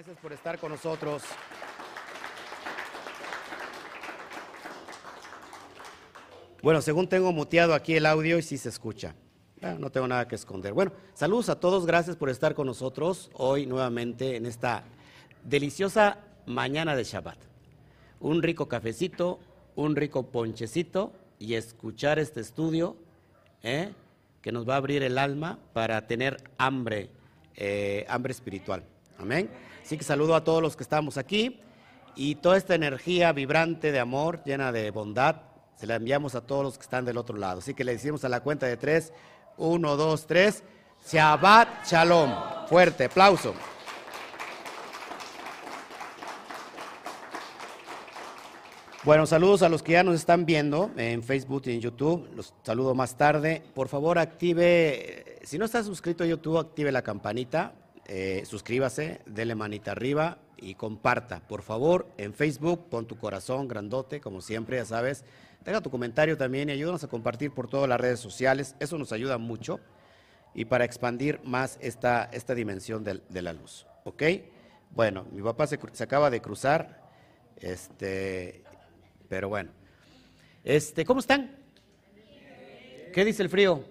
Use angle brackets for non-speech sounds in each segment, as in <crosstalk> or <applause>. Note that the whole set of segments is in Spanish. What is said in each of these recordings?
Gracias por estar con nosotros. Bueno, según tengo muteado aquí el audio y sí se escucha. No tengo nada que esconder. Bueno, saludos a todos, gracias por estar con nosotros hoy nuevamente en esta deliciosa mañana de Shabbat. Un rico cafecito, un rico ponchecito y escuchar este estudio ¿eh? que nos va a abrir el alma para tener hambre, eh, hambre espiritual. Amén. Así que saludo a todos los que estamos aquí y toda esta energía vibrante de amor, llena de bondad, se la enviamos a todos los que están del otro lado. Así que le decimos a la cuenta de tres, uno, dos, tres, Shabbat Shalom. Fuerte, aplauso. Bueno, saludos a los que ya nos están viendo en Facebook y en YouTube. Los saludo más tarde. Por favor, active, si no está suscrito a YouTube, active la campanita, eh, suscríbase, dele manita arriba y comparta. Por favor, en Facebook, pon tu corazón grandote, como siempre, ya sabes. Deja tu comentario también y ayúdanos a compartir por todas las redes sociales. Eso nos ayuda mucho y para expandir más esta, esta dimensión de, la luz. ¿Ok? Bueno, mi papá se, se acaba de cruzar. Este, pero bueno. Este, ¿Cómo están? ¿Qué dice el frío?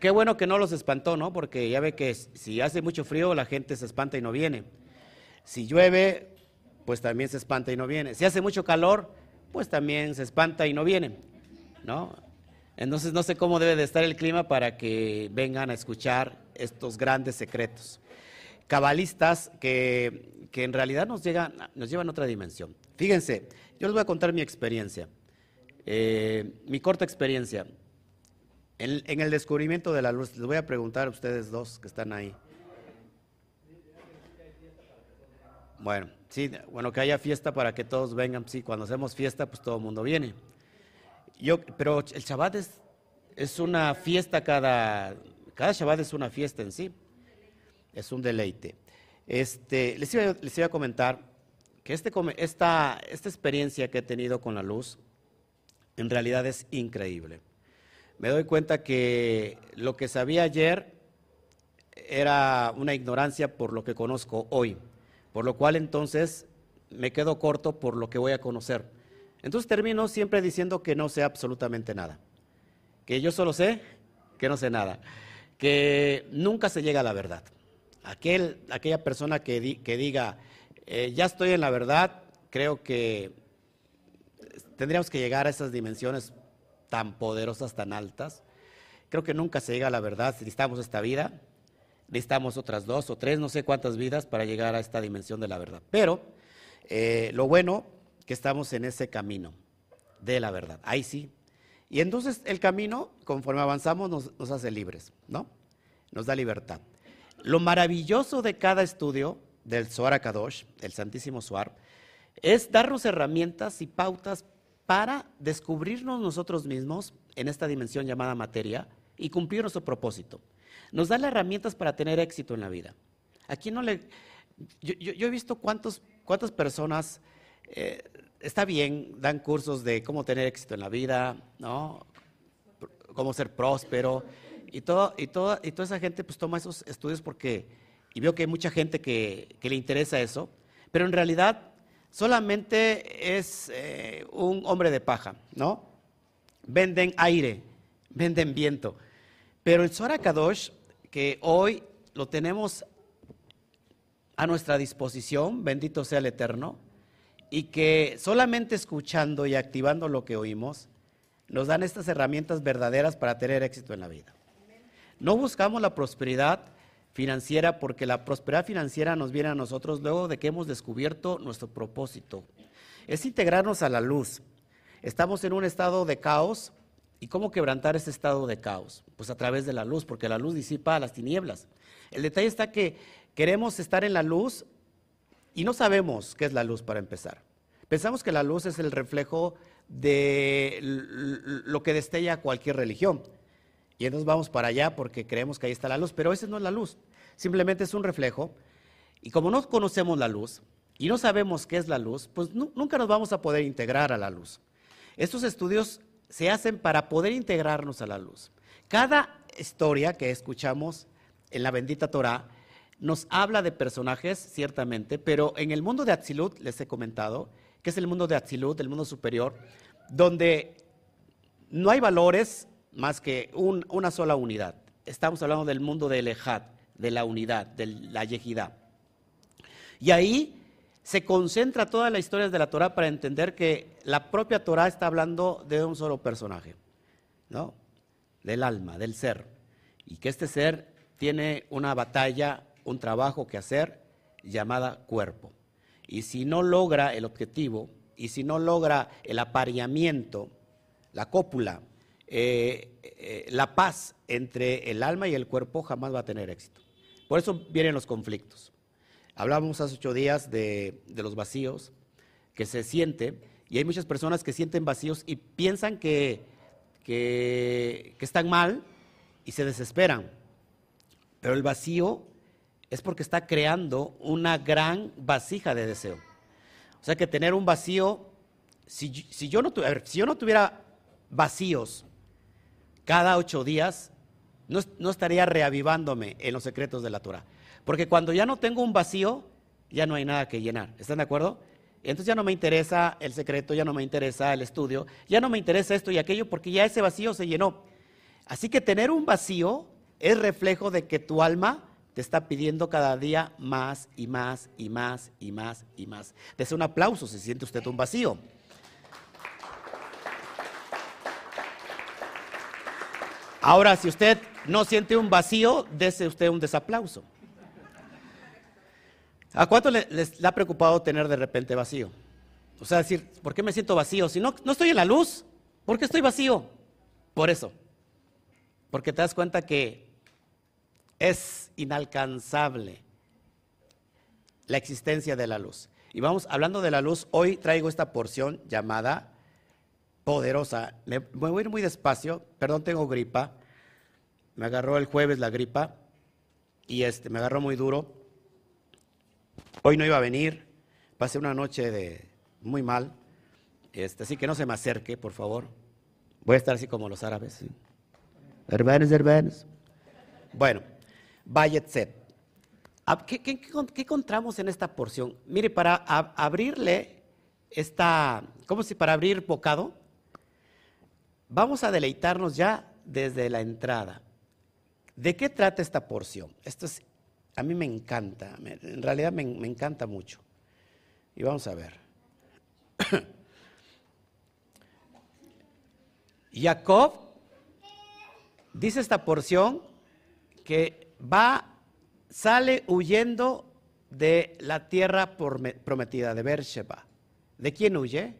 Qué, bueno que no los espantó, ¿no? Porque ya ve que si hace mucho frío la gente se espanta y no viene. Si llueve, pues también se espanta y no viene. Si hace mucho calor, pues también se espanta y no viene, ¿no? Entonces no sé cómo debe de estar el clima para que vengan a escuchar estos grandes secretos. Cabalistas que, que en realidad nos, llegan, nos llevan a otra dimensión. Fíjense, yo les voy a contar mi experiencia, eh, mi corta experiencia. En, el descubrimiento de la luz, les voy a preguntar a ustedes dos que están ahí. Bueno, sí, bueno, que haya fiesta para que todos vengan. Sí, cuando hacemos fiesta, pues todo el mundo viene. Yo, pero el Shabbat es, es una fiesta cada, cada Shabbat es una fiesta en sí. Es un deleite. Este, les, iba, les iba a comentar que este, esta, esta experiencia que he tenido con la luz en realidad es increíble. Me doy cuenta que lo que sabía ayer era una ignorancia por lo que conozco hoy, por lo cual entonces me quedo corto por lo que voy a conocer. Entonces termino siempre diciendo que no sé absolutamente nada, que yo solo sé que no sé nada, que nunca se llega a la verdad. Aquel, aquella persona que, di, que diga, eh, ya estoy en la verdad, creo que tendríamos que llegar a esas dimensiones tan poderosas, tan altas. Creo que nunca se llega a la verdad. Necesitamos esta vida, necesitamos otras dos o tres, no sé cuántas vidas para llegar a esta dimensión de la verdad. Pero eh, lo bueno que estamos en ese camino de la verdad. Ahí sí. Y entonces el camino, conforme avanzamos, nos, hace libres, ¿no? Nos da libertad. Lo maravilloso de cada estudio del Zohar Kadosh, el Santísimo Zohar, es darnos herramientas y pautas para descubrirnos nosotros mismos en esta dimensión llamada materia y cumplir nuestro propósito. Nos da las herramientas para tener éxito en la vida. Aquí no le... Yo, he visto cuántos, cuántas personas, eh, está bien, dan cursos de cómo tener éxito en la vida, ¿no? Cómo ser próspero, y, todo, y, toda, y toda esa gente pues toma esos estudios porque, y veo que hay mucha gente que le interesa eso, pero en realidad solamente es eh, un hombre de paja, ¿no? Venden aire, venden viento. Pero el Zohar Kadosh, que hoy lo tenemos a nuestra disposición, bendito sea el Eterno, y que solamente escuchando y activando lo que oímos, nos dan estas herramientas verdaderas para tener éxito en la vida. No buscamos la prosperidad financiera porque la prosperidad financiera nos viene a nosotros luego de que hemos descubierto nuestro propósito. Es integrarnos a la luz. Estamos en un estado de caos. ¿Y cómo quebrantar ese estado de caos? Pues a través de la luz, porque la luz disipa las tinieblas. El detalle está que queremos estar en la luz y no sabemos qué es la luz para empezar. Pensamos que la luz es el reflejo de lo que destella cualquier religión. Y entonces vamos para allá porque creemos que ahí está la luz, pero esa no es la luz, simplemente es un reflejo. Y como no conocemos la luz y no sabemos qué es la luz, pues nunca nos vamos a poder integrar a la luz. Estos estudios se hacen para poder integrarnos a la luz. Cada historia que escuchamos en la bendita Torah nos habla de personajes, ciertamente, pero en el mundo de Atzilut, les he comentado, que es el mundo de Atzilut, el mundo superior, donde no hay valores más que una sola unidad. Estamos hablando del mundo del Ejad, de la unidad, de la Yejidá. Y ahí se concentra toda la historia de la Torah para entender que la propia Torah está hablando de un solo personaje, ¿no? Del alma, del ser. Y que este ser tiene una batalla, un trabajo que hacer llamada cuerpo. Y si no logra el objetivo, y si no logra el apareamiento, la cópula, eh, eh, la paz entre el alma y el cuerpo, jamás va a tener éxito. Por eso vienen los conflictos. Hablábamos hace ocho días de, los vacíos que se siente, y hay muchas personas que sienten vacíos y piensan que, que, que están mal y se desesperan. Pero el vacío es porque está creando una gran vasija de deseo. O sea que tener un vacío, si, yo, no, si yo no tuviera vacíos cada ocho días, no, estaría reavivándome en los secretos de la Torah. Porque cuando ya no tengo un vacío, ya no hay nada que llenar. ¿Están de acuerdo? Entonces ya no me interesa el secreto, ya no me interesa el estudio, ya no me interesa esto y aquello porque ya ese vacío se llenó. Así que tener un vacío es reflejo de que tu alma te está pidiendo cada día más y más y más y más y más. Dese un aplauso si siente usted un vacío. Ahora, si usted no siente un vacío, dese usted un desaplauso. ¿A cuánto le, les, ha preocupado tener de repente vacío? O sea, decir, ¿por qué me siento vacío? Si no, no estoy en la luz, ¿por qué estoy vacío? Por eso. Porque te das cuenta que es inalcanzable la existencia de la luz. Y vamos, hablando de la luz, hoy traigo esta porción llamada poderosa. Me, voy a ir muy despacio, perdón, tengo gripa. Me agarró el jueves la gripa y este, me agarró muy duro. Hoy no iba a venir, pasé una noche de muy mal, este, así que no se me acerque, por favor. Voy a estar así como los árabes. Hermanos, hermanos. Bueno, Bayetset. ¿Qué, qué, encontramos en esta porción? Mire, para abrirle esta, ¿cómo si para abrir bocado? Vamos a deleitarnos ya desde la entrada. ¿De qué trata esta porción? Esto es, a mí me encanta, en realidad me, me encanta mucho. Y vamos a ver. <coughs> Jacob dice esta porción que va, sale huyendo de la tierra prometida de Beersheba. ¿De quién huye?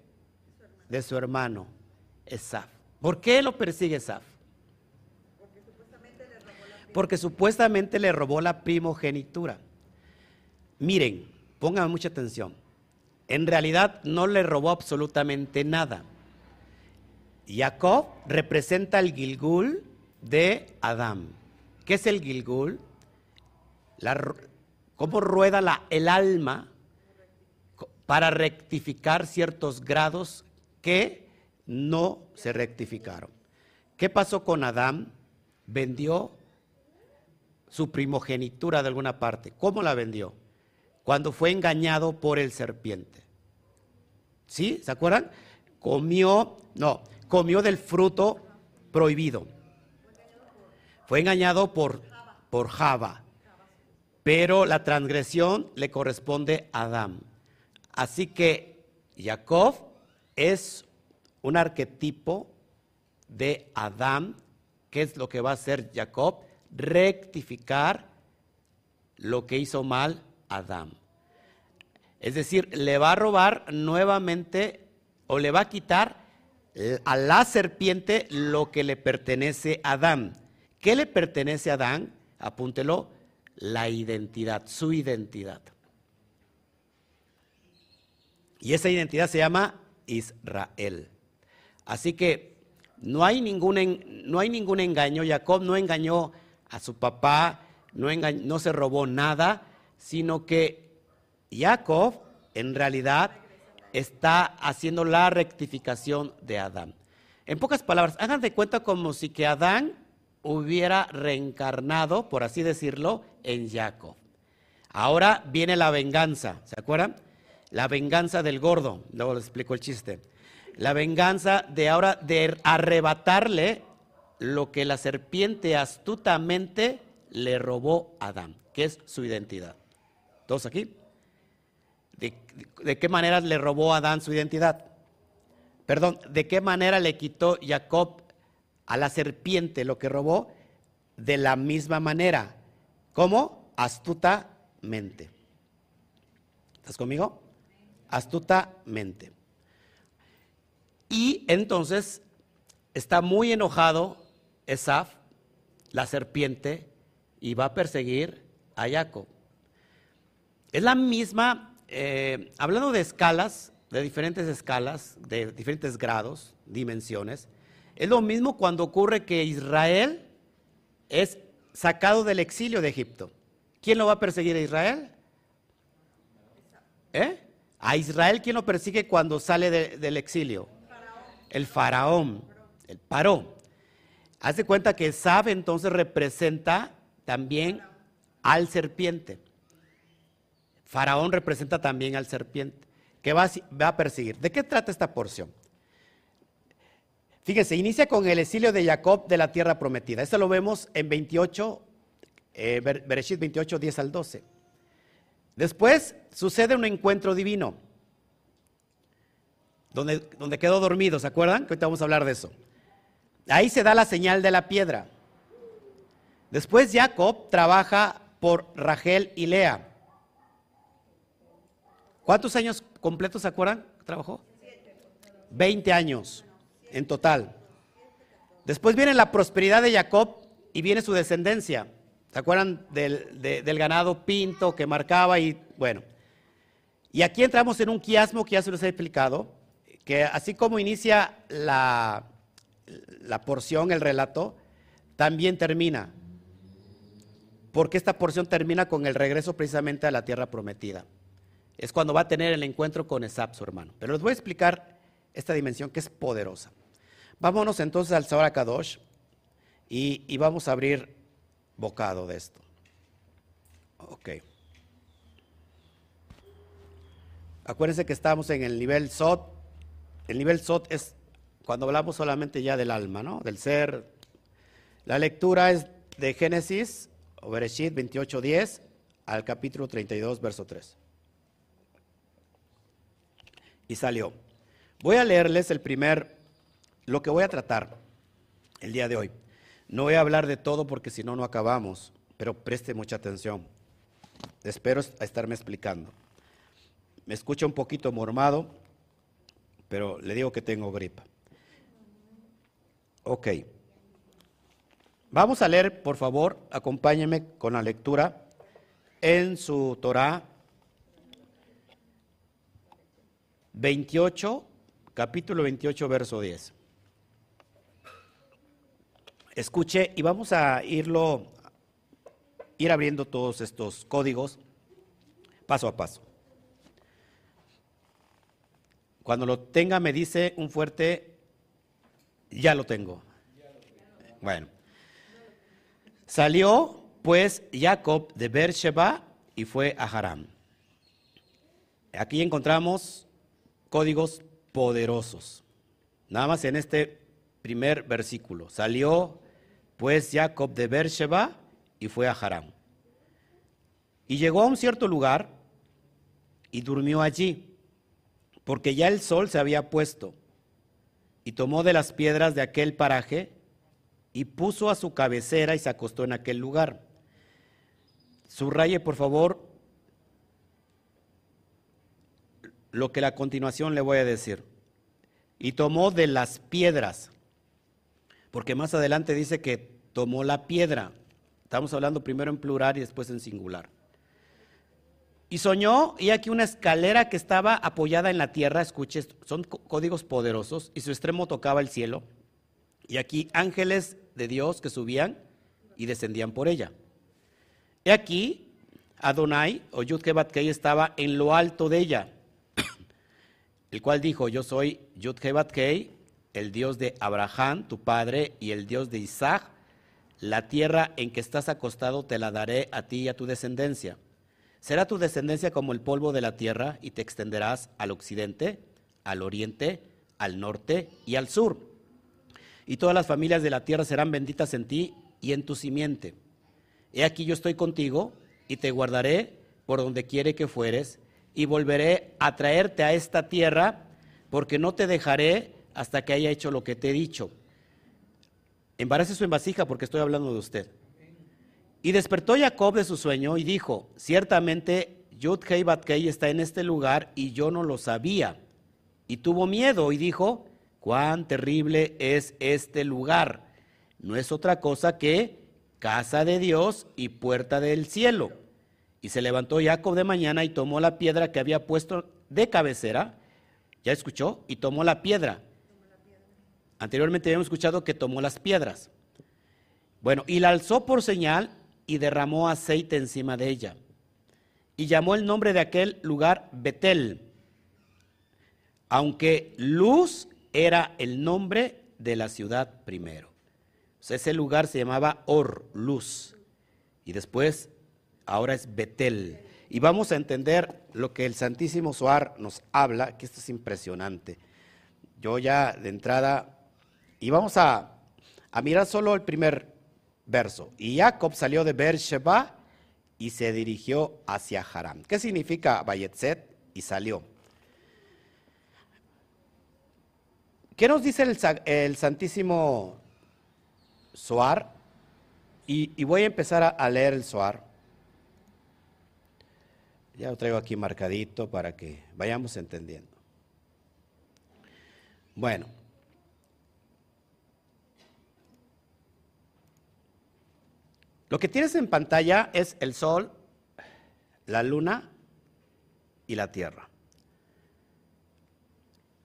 De su hermano, Esaf. ¿Por qué lo persigue Esaf? Porque supuestamente le robó la primogenitura. Miren, pongan mucha atención. En realidad no le robó absolutamente nada. Jacob representa el Gilgul de Adán. ¿Qué es el Gilgul? cómo rueda la, el alma para rectificar ciertos grados que no se rectificaron. ¿Qué pasó con Adán? Vendió su primogenitura de alguna parte. ¿Cómo la vendió? Cuando fue engañado por el serpiente. ¿Sí? ¿Se acuerdan? Comió, no, comió del fruto prohibido. Fue engañado por, por Java pero la transgresión le corresponde a Adán. Así que Jacob es un arquetipo de Adán. ¿Qué es lo que va a hacer Jacob? Rectificar lo que hizo mal Adán. Es decir, le va a robar nuevamente o le va a quitar a la serpiente lo que le pertenece a Adán. ¿Qué le pertenece a Adán? Apúntelo, la identidad, su identidad. Y esa identidad se llama Israel. Así que no hay ningún, no hay ningún engaño. Jacob no engañó a su papá, no, se robó nada, sino que Jacob en realidad está haciendo la rectificación de Adán. En pocas palabras, hagan de cuenta como si que Adán hubiera reencarnado, por así decirlo, en Jacob. Ahora viene la venganza, ¿se acuerdan? La venganza del gordo, luego les explico el chiste. La venganza de ahora de arrebatarle lo que la serpiente astutamente le robó a Adán, que es su identidad. ¿Todos aquí? ¿De, qué manera le robó a Adán su identidad? Perdón, ¿de qué manera le quitó Jacob a la serpiente lo que robó? De la misma manera. ¿Cómo? Astutamente. ¿Estás conmigo? Astutamente. Y entonces está muy enojado Esaf, la serpiente, y va a perseguir a Jacob. Es la misma, eh, hablando de escalas, de diferentes escalas, de diferentes grados, dimensiones, es lo mismo cuando ocurre que Israel es sacado del exilio de Egipto. ¿Quién lo va a perseguir a Israel? ¿Eh? A Israel, ¿quién lo persigue cuando sale del exilio? El faraón, el paró. Hace cuenta que Sab entonces representa también al serpiente. Faraón representa también al serpiente, que va a, perseguir. ¿De qué trata esta porción? Fíjense, inicia con el exilio de Jacob de la tierra prometida. Esto lo vemos en 28, eh, Bereshit 28, 10 al 12. Después sucede un encuentro divino, donde, donde quedó dormido, ¿se acuerdan? Que ahorita vamos a hablar de eso. Ahí se da la señal de la piedra. Después Jacob trabaja por Rachel y Lea. ¿Cuántos años completos se acuerdan? ¿Trabajó? 20 años en total. Después viene la prosperidad de Jacob y viene su descendencia. ¿Se acuerdan del, del, ganado pinto que marcaba? Y bueno, y aquí entramos en un quiasmo que ya se los he explicado, que así como inicia la, la porción, el relato, también termina. Porque esta porción termina con el regreso precisamente a la tierra prometida. Es cuando va a tener el encuentro con Esap, su hermano. Pero les voy a explicar esta dimensión que es poderosa. Vámonos entonces al Zohar Kadosh y, y vamos a abrir bocado de esto. Ok. Acuérdense que estamos en el nivel Sot. El nivel Sot es cuando hablamos solamente ya del alma, ¿no? Del ser. La lectura es de Génesis, o Bereshit 28.10, al capítulo 32, verso 3. Y salió. Voy a leerles el primer, lo que voy a tratar el día de hoy. No voy a hablar de todo porque si no, no acabamos, pero preste mucha atención. Espero estarme explicando. Me escucha un poquito mormado, pero le digo que tengo gripa. Ok. Vamos a leer, por favor, acompáñenme con la lectura en su Torah 28, capítulo 28, verso 10. Escuche y vamos a irlo, ir abriendo todos estos códigos paso a paso. Cuando lo tenga me dice un fuerte, ya lo tengo. Bueno. Salió pues Jacob de Beersheba y fue a Haram. Aquí encontramos códigos poderosos. Nada más en este primer versículo. Salió pues Jacob de Beersheba y fue a Haram. Y llegó a un cierto lugar y durmió allí porque ya el sol se había puesto, y tomó de las piedras de aquel paraje y puso a su cabecera y se acostó en aquel lugar. Subraye, por favor, lo que a continuación le voy a decir. Y tomó de las piedras, porque más adelante dice que tomó la piedra. Estamos hablando primero en plural y después en singular. Y soñó, y aquí una escalera que estaba apoyada en la tierra, escuches, son códigos poderosos, y su extremo tocaba el cielo. Y aquí ángeles de Dios que subían y descendían por ella. Y aquí Adonai, o Yud Kei estaba en lo alto de ella, <coughs> el cual dijo, yo soy Yud Kei, el Dios de Abraham, tu padre, y el Dios de Isaac, la tierra en que estás acostado te la daré a ti y a tu descendencia Será tu descendencia como el polvo de la tierra y te extenderás al occidente, al oriente, al norte y al sur. Y todas las familias de la tierra serán benditas en ti y en tu simiente. He aquí yo estoy contigo y te guardaré por donde quiere que fueres y volveré a traerte a esta tierra porque no te dejaré hasta que haya hecho lo que te he dicho. Embarace su envasija porque estoy hablando de usted. Y despertó Jacob de su sueño y dijo, ciertamente Yud-Hei Batkei está en este lugar y yo no lo sabía. Y tuvo miedo y dijo, cuán terrible es este lugar. No es otra cosa que casa de Dios y puerta del cielo. Y se levantó Jacob de mañana y tomó la piedra que había puesto de cabecera. ¿Ya escuchó? Y tomó la piedra. Anteriormente habíamos escuchado que tomó las piedras. Bueno, y la alzó por señal y derramó aceite encima de ella. Y llamó el nombre de aquel lugar Betel, aunque Luz era el nombre de la ciudad primero. ese lugar se llamaba Or, Luz. Y después, ahora es Betel. Y vamos a entender lo que el Santísimo Suar nos habla, que esto es impresionante. Yo ya de entrada, y vamos a, a mirar solo el primer verso. Y Jacob salió de Beersheba y se dirigió hacia Haram. ¿Qué significa Bayetzet? Y salió. ¿Qué nos dice el, Santísimo Soar? Y, voy a empezar a, leer el Soar. Ya lo traigo aquí marcadito para que vayamos entendiendo. Bueno, Lo que tienes en pantalla es el sol, la luna y la tierra.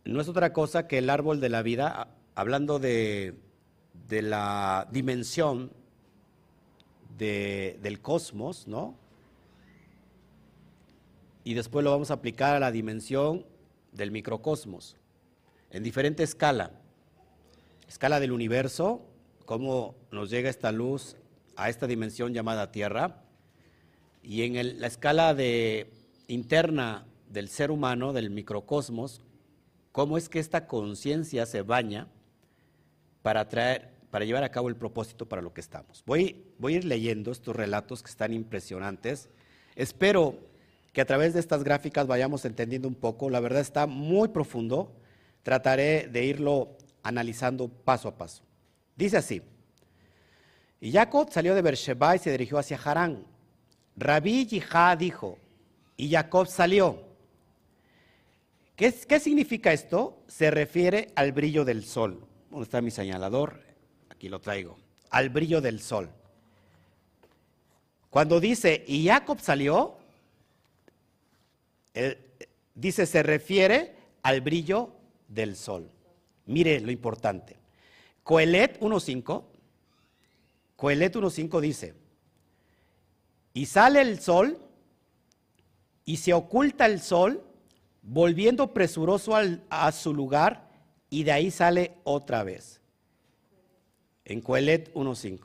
No es otra cosa que el árbol de la vida, hablando de, la dimensión del cosmos, ¿no? Y después lo vamos a aplicar a la dimensión del microcosmos, en diferente escala. Escala del universo, cómo nos llega esta luz a esta dimensión llamada Tierra y en la escala interna del ser humano, del microcosmos, cómo es que esta conciencia se baña para traer, para llevar a cabo el propósito para lo que estamos. Voy, voy a ir leyendo estos relatos que están impresionantes. Espero que a través de estas gráficas vayamos entendiendo un poco. La verdad está muy profundo. Trataré de irlo analizando paso a paso. Dice así. Y Jacob salió de Beersheba y se dirigió hacia Harán. Rabí Yihá dijo, y Jacob salió. ¿Qué, ¿Qué, significa esto? Se refiere al brillo del sol. ¿Dónde está mi señalador? Aquí lo traigo. Al brillo del sol. Cuando dice, y Jacob salió, dice, se refiere al brillo del sol. Mire lo importante. Coelet 1.5 Coelet 1.5 dice, y sale el sol y se oculta el sol, volviendo presuroso a su lugar, y de ahí sale otra vez. En Coelet 1.5.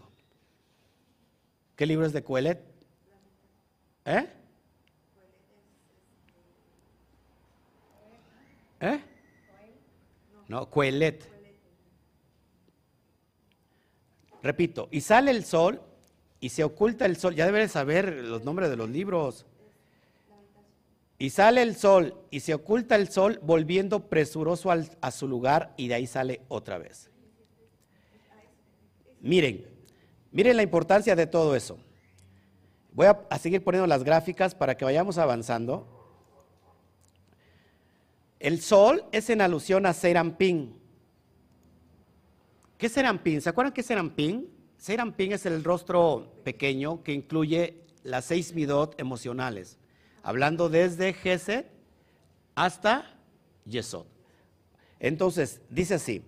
¿Qué libro es de Coelet? ¿Eh? ¿Eh? No, Coelet. Repito, y sale el sol y se oculta el sol. Ya debes saber los nombres de los libros. Y sale el sol y se oculta el sol volviendo presuroso a su lugar y de ahí sale otra vez. Miren, miren la importancia de todo eso. Voy a, seguir poniendo las gráficas para que vayamos avanzando. El sol es en alusión a Serampín. ¿Qué es Serampín? ¿Se acuerdan qué es Serampín? Serampín es el rostro pequeño que incluye las seis midot emocionales, hablando desde Geset hasta Yesod. Entonces, dice así,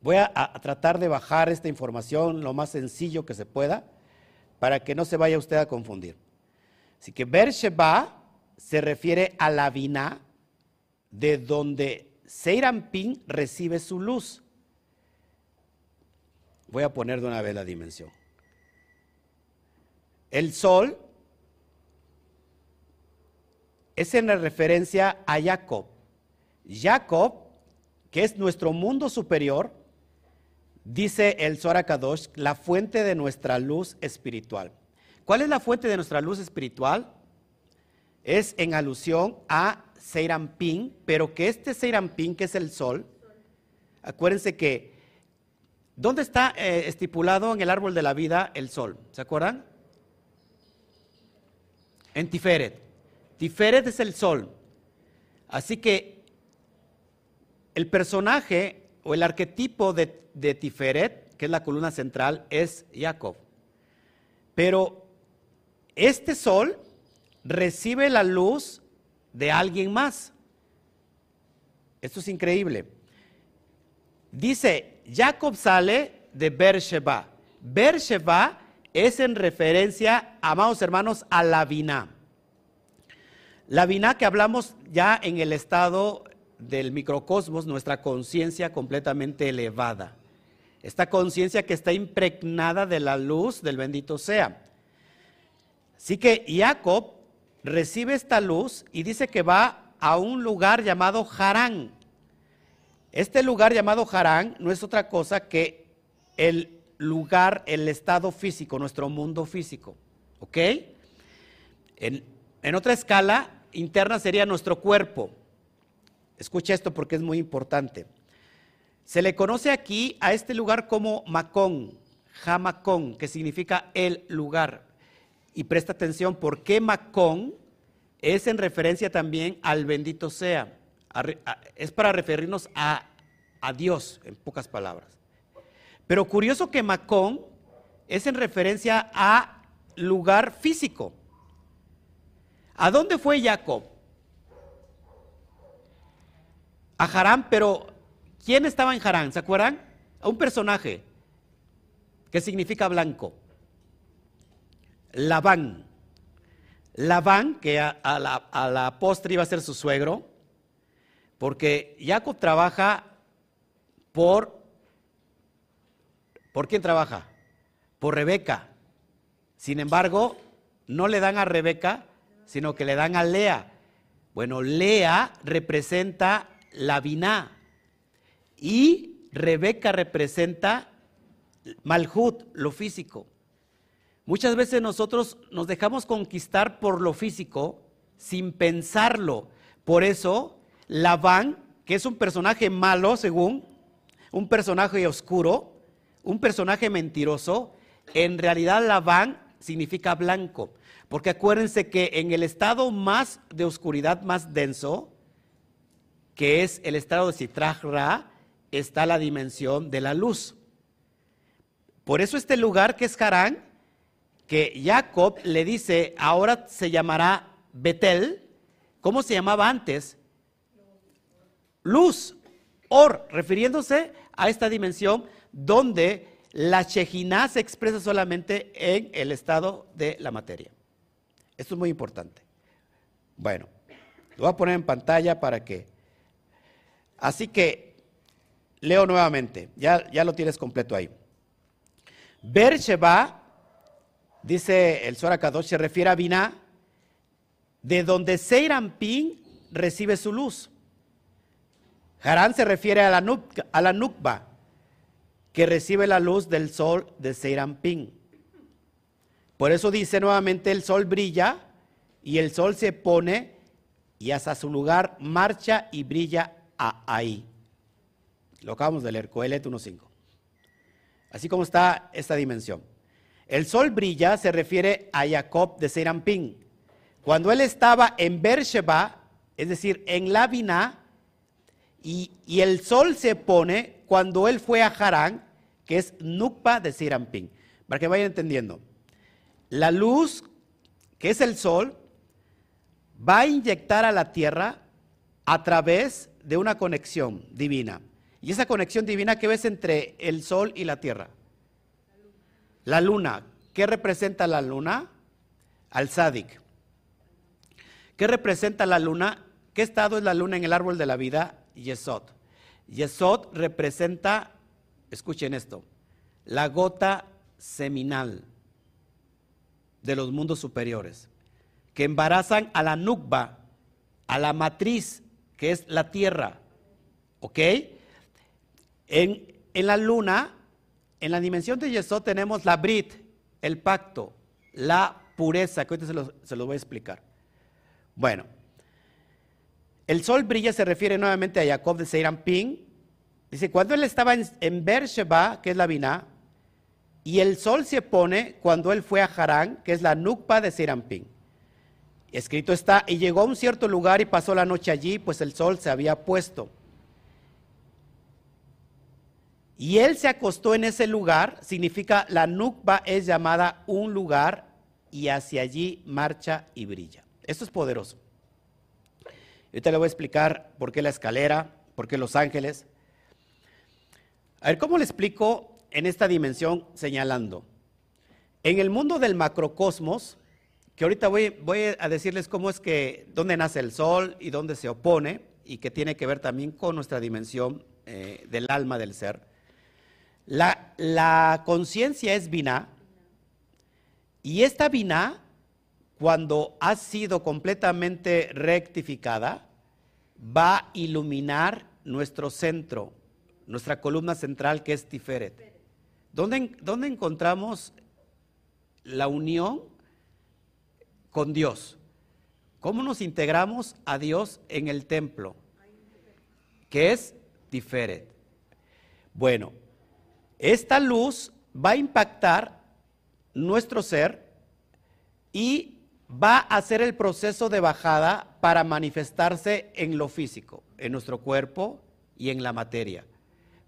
voy a, tratar de bajar esta información lo más sencillo que se pueda para que no se vaya usted a confundir. Así que Beersheba se refiere a la vina de donde Serampín recibe su luz. Voy a poner de una vez la dimensión. El sol es en referencia a Jacob. Jacob, que es nuestro mundo superior, dice el Zohar Kadosh, la fuente de nuestra luz espiritual. ¿Cuál es la fuente de nuestra luz espiritual? Es en alusión a Seirampín, pero que este Seirampín, que es el sol, acuérdense que, ¿dónde está eh, estipulado en el árbol de la vida el sol? ¿Se acuerdan? En Tiferet. Tiferet es el sol. Así que el personaje o el arquetipo de, de Tiferet, que es la columna central, es Jacob. Pero este sol recibe la luz de alguien más. Esto es increíble. Dice, Jacob sale de Beersheba. Beersheba es en referencia, amados hermanos, a la vina. La vina que hablamos ya en el estado del microcosmos, nuestra conciencia completamente elevada. Esta conciencia que está impregnada de la luz del bendito sea. Así que Jacob recibe esta luz y dice que va a un lugar llamado Harán. Este lugar llamado Harán no es otra cosa que el lugar, el estado físico, nuestro mundo físico. ¿Ok? En, en otra escala, interna sería nuestro cuerpo. Escucha esto porque es muy importante. Se le conoce aquí a este lugar como Macón, Jamacón, que significa el lugar. Y presta atención, porque Macón es en referencia también al bendito sea. Es para referirnos a, a Dios, en pocas palabras. Pero curioso que Macón es en referencia a lugar físico. ¿A dónde fue Jacob? A Harán, pero ¿quién estaba en Harán? ¿Se acuerdan? A un personaje que significa blanco. Labán. Labán, que a, la, a, la, postre iba a ser su suegro, porque Jacob trabaja por... ¿Por quién trabaja? Por Rebeca. Sin embargo, no le dan a Rebeca sino que le dan a Lea. Bueno, Lea representa la Biná y Rebeca representa Malhut, lo físico. Muchas veces nosotros nos dejamos conquistar por lo físico sin pensarlo. Por eso, Labán, que es un personaje malo, según, un personaje oscuro, un personaje mentiroso, en realidad Labán significa blanco. Porque acuérdense que en el estado más de oscuridad, más denso, que es el estado de Citrajra, está la dimensión de la luz. Por eso este lugar que es Harán, que Jacob le dice, ahora se llamará Betel, ¿cómo se llamaba antes? Luz, Or, refiriéndose a esta dimensión donde la Shejinah se expresa solamente en el estado de la materia. Esto es muy importante. Bueno, lo voy a poner en pantalla para que... Así que leo nuevamente, ya, ya lo tienes completo ahí. Sheba, dice el Sora se refiere a Binah, de donde Seirampín recibe su luz. Harán se refiere a la, a la Nukba, que recibe la luz del sol de Seirampín. Por eso dice nuevamente, el sol brilla y el sol se pone y hasta su lugar marcha y brilla ahí. Lo acabamos de leer, Coelet 1.5. Así como está esta dimensión. El sol brilla se refiere a Jacob de Serampín. Cuando él estaba en Beersheba, es decir, en Labina, y, el sol se pone cuando él fue a Harán, que es Nukpa de Serampín. Para que vayan entendiendo. La luz, que es el sol, va a inyectar a la tierra a través de una conexión divina. Y esa conexión divina que ves entre el sol y la tierra. La luna. ¿Qué representa la luna? Al Sadik. ¿Qué representa la luna? ¿Qué estado es la luna en el árbol de la vida? Yesod. Yesod representa, escuchen esto, la gota seminal de los mundos superiores, que embarazan a la Nukba, a la matriz, que es la tierra. ¿Ok? En, la luna, en la dimensión de Yesod tenemos la Brit, el pacto, la pureza, que ahorita se lo, se lo voy a explicar. Bueno, el sol brilla se refiere nuevamente a Jacob de Seirampín. Dice, cuando él estaba en, en Beersheba, que es la Biná, y el sol se pone cuando él fue a Harán, que es la Nukpa de Seirampín. Escrito está, y llegó a un cierto lugar y pasó la noche allí, pues el sol se había puesto. Y él se acostó en ese lugar, significa la Nukba es llamada un lugar y hacia allí marcha y brilla. Esto es poderoso. Ahorita le voy a explicar por qué la escalera, por qué los ángeles. A ver, ¿cómo le explico en esta dimensión señalando? En el mundo del macrocosmos, que ahorita voy, a decirles cómo es que, dónde nace el sol y dónde se opone, y que tiene que ver también con nuestra dimensión eh, del alma del ser. La, conciencia es biná y esta biná, cuando ha sido completamente rectificada, va a iluminar nuestro centro, nuestra columna central que es Tiferet. ¿Dónde, ¿Dónde encontramos la unión con Dios? ¿Cómo nos integramos a Dios en el templo? Que es Tiferet. Bueno, esta luz va a impactar nuestro ser y va a hacer el proceso de bajada para manifestarse en lo físico, en nuestro cuerpo y en la materia.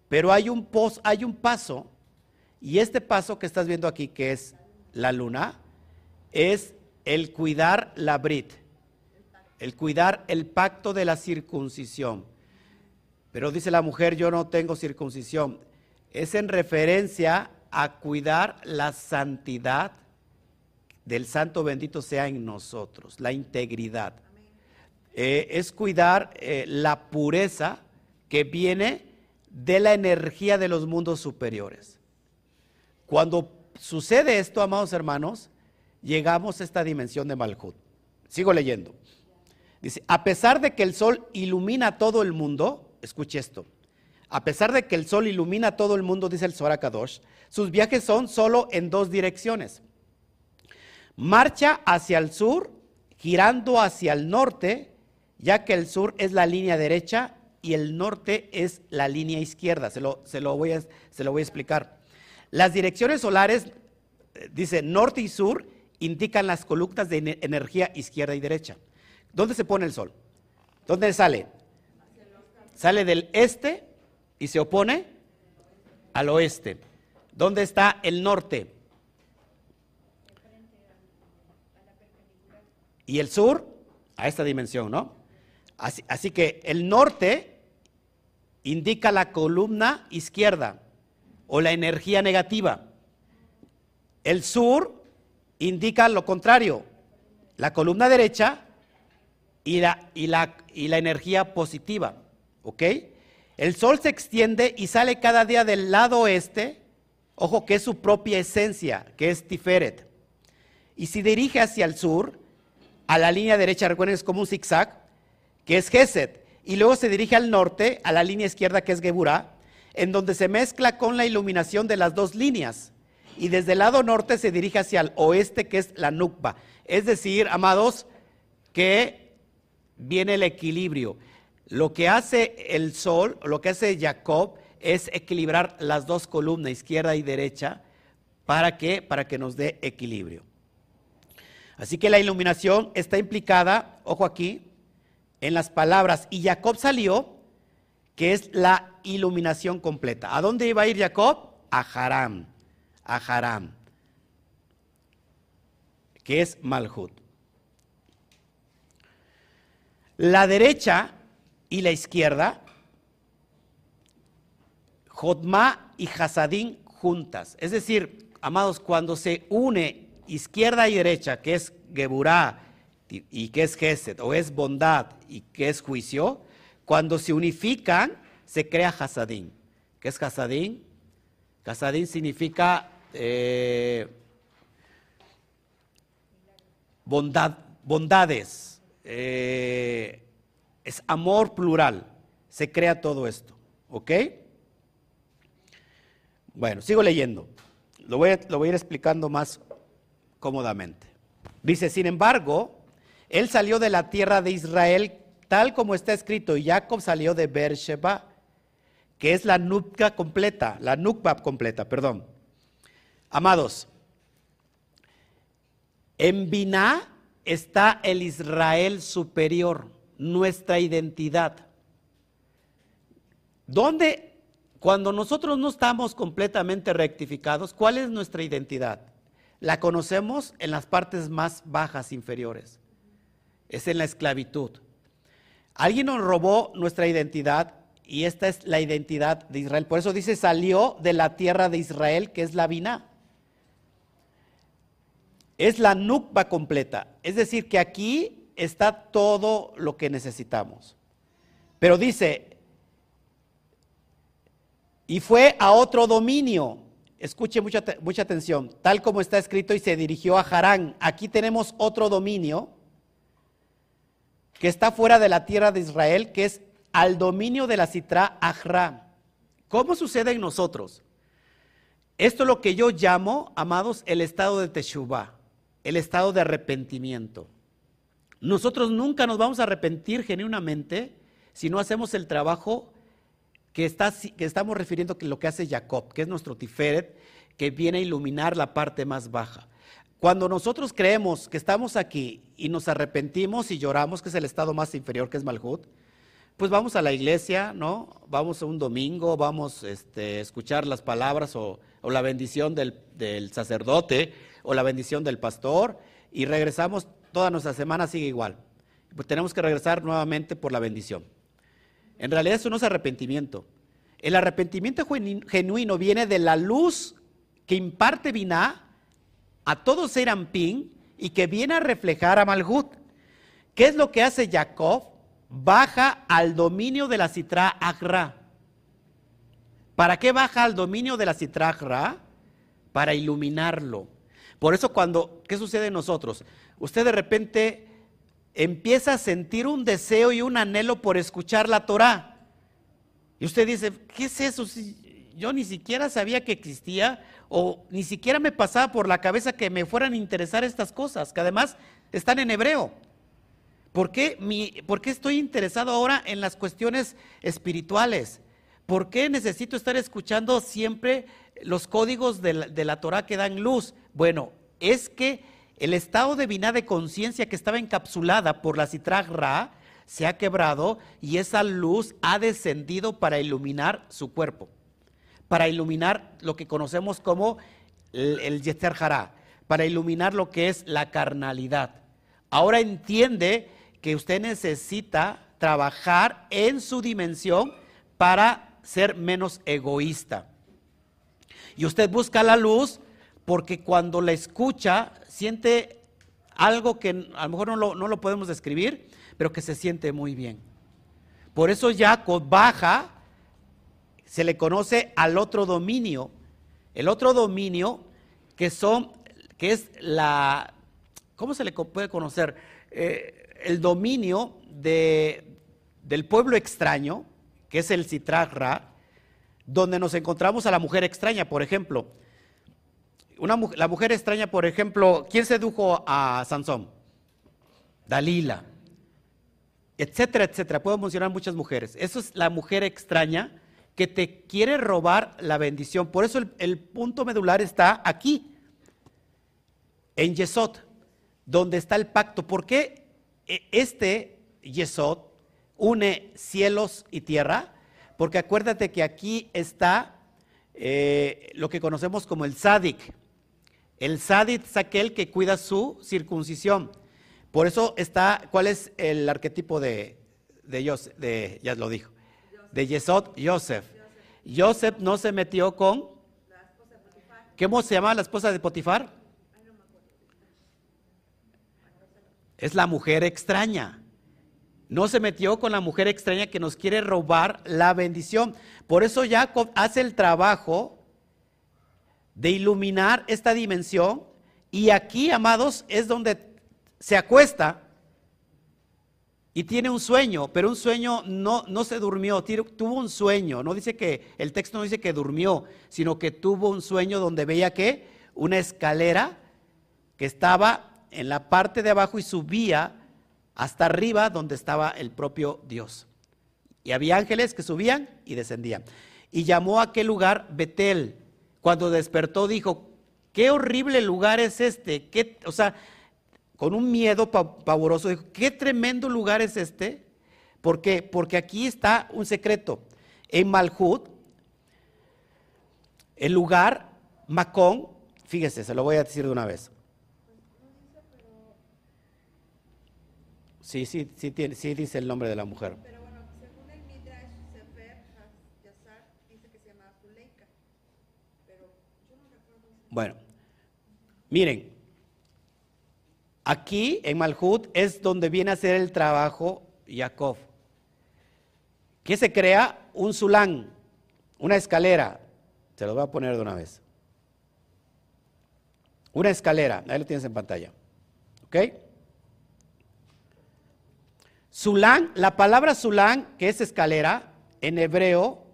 Pero hay un, hay un paso, y este paso que estás viendo aquí, que es la luna, es el cuidar la Brit, el cuidar el pacto de la circuncisión. Pero dice la mujer, yo no tengo circuncisión es en referencia a cuidar la santidad del santo bendito sea en nosotros, la integridad. Eh, es cuidar eh, la pureza que viene de la energía de los mundos superiores. Cuando sucede esto, amados hermanos, llegamos a esta dimensión de Malhut. Sigo leyendo. Dice, a pesar de que el sol ilumina todo el mundo, escuche esto, a pesar de que el sol ilumina todo el mundo, dice el Zohar Kadosh, sus viajes son solo en dos direcciones. Marcha hacia el sur, girando hacia el norte, ya que el sur es la línea derecha y el norte es la línea izquierda. Se lo, se lo, voy, a, se lo voy a explicar. Las direcciones solares, eh, dice norte y sur, indican las columnas de energía izquierda y derecha. ¿Dónde se pone el sol? ¿Dónde sale? Sale del este y se opone al oeste. ¿Dónde está el norte? Y el sur a esta dimensión, ¿no? Así, que el norte indica la columna izquierda o la energía negativa. El sur indica lo contrario, la columna derecha y la, y la, y la energía positiva. ¿Ok? El sol se extiende y sale cada día del lado oeste, ojo que es su propia esencia, que es Tiferet. Y se dirige hacia el sur, a la línea derecha, recuerden, es como un zigzag, que es Geset. Y luego se dirige al norte, a la línea izquierda, que es Geburah, en donde se mezcla con la iluminación de las dos líneas. Y desde el lado norte se dirige hacia el oeste, que es la Nukba. Es decir, amados, que viene el equilibrio. Lo que hace el sol, lo que hace Jacob, es equilibrar las dos columnas, izquierda y derecha, ¿para? Para que nos dé equilibrio. Así que la iluminación está implicada, ojo aquí, en las palabras, y Jacob salió, que es la iluminación completa. ¿A dónde iba a ir Jacob? A Haram, a Haram, que es Malhut. La derecha y la izquierda, Jotma y Hasadín juntas. Es decir, amados, cuando se une izquierda y derecha, que es Geburá y que es Gesed, o es bondad y que es juicio, cuando se unifican, se crea Hasadín. ¿Qué es Hasadín? Hasadín significa eh, bondad, bondades. Eh, Es amor plural. Se crea todo esto. ¿Ok? Bueno, sigo leyendo. Lo voy, a, lo voy a ir explicando más cómodamente. Dice, sin embargo, él salió de la tierra de Israel tal como está escrito, y Jacob salió de Beersheba, que es la Nukba completa, la Nukba completa, perdón. Amados, en Biná está el Israel superior, nuestra identidad. ¿Dónde, cuando nosotros no estamos completamente rectificados, cuál es nuestra identidad? La conocemos en las partes más bajas, inferiores. Es en la esclavitud. Alguien nos robó nuestra identidad y esta es la identidad de Israel. Por eso dice, salió de la tierra de Israel, que es la Biná. Es la nukba completa. Es decir, que aquí está todo lo que necesitamos. Pero dice, y fue a otro dominio. Escuche mucha, mucha atención. Tal como está escrito, y se dirigió a Harán. Aquí tenemos otro dominio que está fuera de la tierra de Israel, que es al dominio de la citra Ahra. ¿Cómo sucede en nosotros? Esto es lo que yo llamo, amados, el estado de Teshuvah, el estado de arrepentimiento. Nosotros nunca nos vamos a arrepentir genuinamente si no hacemos el trabajo que, estamos refiriendo que lo que hace Jacob, que es nuestro Tiferet, que viene a iluminar la parte más baja. Cuando nosotros creemos que estamos aquí y nos arrepentimos y lloramos, que es el estado más inferior, que es Malhut, pues vamos a la iglesia, ¿no? Vamos a un domingo, vamos este, a escuchar las palabras o, la bendición del, del, sacerdote o la bendición del pastor y regresamos, toda nuestra semana sigue igual. Pues tenemos que regresar nuevamente por la bendición. En realidad eso no es arrepentimiento. El arrepentimiento genuino viene de la luz que imparte Binah a todo Serampín y que viene a reflejar a Malhut. ¿Qué es lo que hace Jacob? Baja al dominio de la Citra Agra. ¿Para qué baja al dominio de la Citra Agra? Para iluminarlo. Por eso cuando, ¿qué sucede en nosotros? Usted de repente empieza a sentir un deseo y un anhelo por escuchar la Torah. Y usted dice, ¿qué es eso? Yo ni siquiera sabía que existía o ni siquiera me pasaba por la cabeza que me fueran a interesar estas cosas, que además están en hebreo. ¿Por qué, mi, ¿Por qué, estoy interesado ahora en las cuestiones espirituales? ¿Por qué necesito estar escuchando siempre los códigos de la, de la Torah que dan luz? Bueno, es que el estado de biná de conciencia que estaba encapsulada por la Citrag Ra se ha quebrado y esa luz ha descendido para iluminar su cuerpo, para iluminar lo que conocemos como el, el Yeter para iluminar lo que es la carnalidad. Ahora entiende que usted necesita trabajar en su dimensión para ser menos egoísta. Y usted busca la luz porque cuando la escucha siente algo que a lo mejor no lo, no lo podemos describir, pero que se siente muy bien. Por eso Jacob baja, se le conoce al otro dominio, el otro dominio que son, que es la, ¿cómo se le puede conocer? Eh, el dominio de, del pueblo extraño, que es el Citragra, donde nos encontramos a la mujer extraña, por ejemplo la mujer extraña, por ejemplo, ¿quién sedujo a Sansón? Dalila, etcétera, etcétera. Puedo mencionar muchas mujeres. Eso es la mujer extraña que te quiere robar la bendición. Por eso el, punto medular está aquí, en Yesod, donde está el pacto. ¿Por qué e, este Yesod une cielos y tierra? Porque acuérdate que aquí está eh, lo que conocemos como el Sadik. El sadit es aquel que cuida su circuncisión. Por eso está, ¿cuál es el arquetipo de, de, ya lo dijo, de Yesod, Yosef. Yosef no se metió con, ¿cómo se llama la esposa de Potifar? Es la mujer extraña. No se metió con la mujer extraña que nos quiere robar la bendición. Por eso Jacob hace el trabajo de iluminar esta dimensión. Y aquí, amados, es donde se acuesta y tiene un sueño, pero un sueño no, no se durmió, tuvo un sueño. No dice que, el texto no dice que durmió, sino que tuvo un sueño donde veía que una escalera que estaba en la parte de abajo y subía hasta arriba donde estaba el propio Dios. Y había ángeles que subían y descendían. Y llamó a aquel lugar Betel. Cuando despertó dijo, qué horrible lugar es este. ¿Qué, o sea, con un miedo pavoroso, dijo, qué tremendo lugar es este. ¿Por qué? Porque aquí está un secreto. En Malhut, el lugar, Macón, fíjese, se lo voy a decir de una vez. Sí, sí, sí, sí dice el nombre de la mujer. Pero bueno, según el Midrash Sefer Yazar, dice que se llama Zuleika. Pero yo no recuerdo. Bueno, miren, aquí en Malhut es donde viene a hacer el trabajo Jacob. ¿Qué se crea? Un sulán, una escalera. Se lo voy a poner de una vez. Una escalera, ahí lo tienes en pantalla. ¿Ok? Zulán, la palabra Zulán, que es escalera, en hebreo,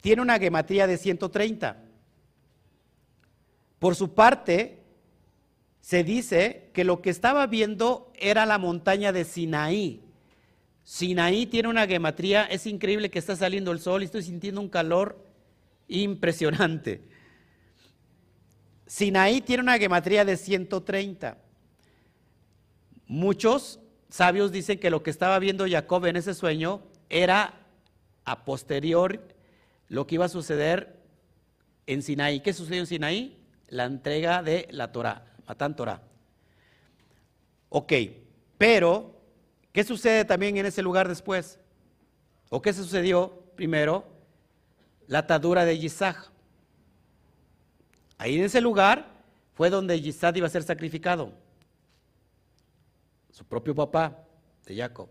tiene una gematría de 130. Por su parte, se dice que lo que estaba viendo era la montaña de Sinaí. Sinaí tiene una gematría, es increíble que está saliendo el sol y estoy sintiendo un calor impresionante. Sinaí tiene una gematría de 130. Muchos sabios dicen que lo que estaba viendo Jacob en ese sueño era a posterior lo que iba a suceder en Sinaí. ¿Qué sucedió en Sinaí? La entrega de la Torah, Matán Torah. Ok, pero ¿qué sucede también en ese lugar después? ¿O qué sucedió primero? La atadura de Yisach. Ahí en ese lugar fue donde Yisach iba a ser sacrificado su propio papá de Jacob.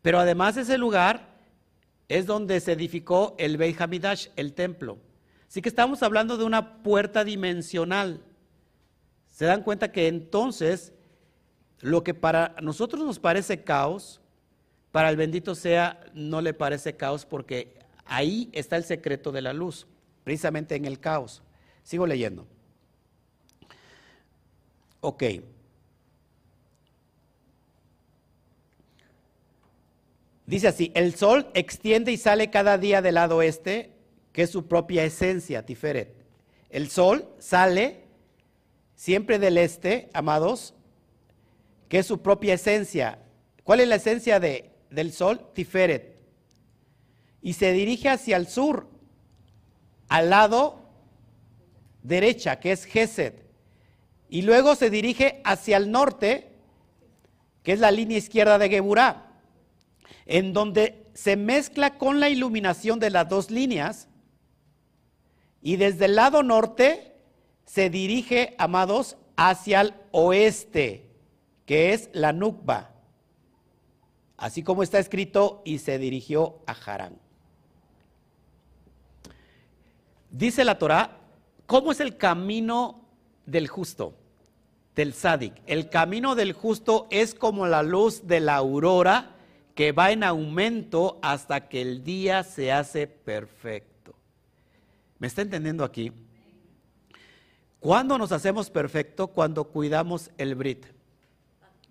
Pero además ese lugar es donde se edificó el Beit Hamidash, el templo. Así que estamos hablando de una puerta dimensional. Se dan cuenta que entonces lo que para nosotros nos parece caos, para el bendito sea no le parece caos porque ahí está el secreto de la luz, precisamente en el caos. Sigo leyendo. Ok. Dice así, el sol extiende y sale cada día del lado oeste, que es su propia esencia, Tiferet. El sol sale siempre del este, amados, que es su propia esencia. ¿Cuál es la esencia de, del sol? Tiferet. Y se dirige hacia el sur, al lado derecha, que es Gesed. Y luego se dirige hacia el norte, que es la línea izquierda de Geburah en donde se mezcla con la iluminación de las dos líneas y desde el lado norte se dirige, amados, hacia el oeste, que es la Nukba, así como está escrito, y se dirigió a Harán. Dice la Torah, ¿cómo es el camino del justo? Del sádic. El camino del justo es como la luz de la aurora que va en aumento hasta que el día se hace perfecto. ¿Me está entendiendo aquí? ¿Cuándo nos hacemos perfecto? Cuando cuidamos el Brit,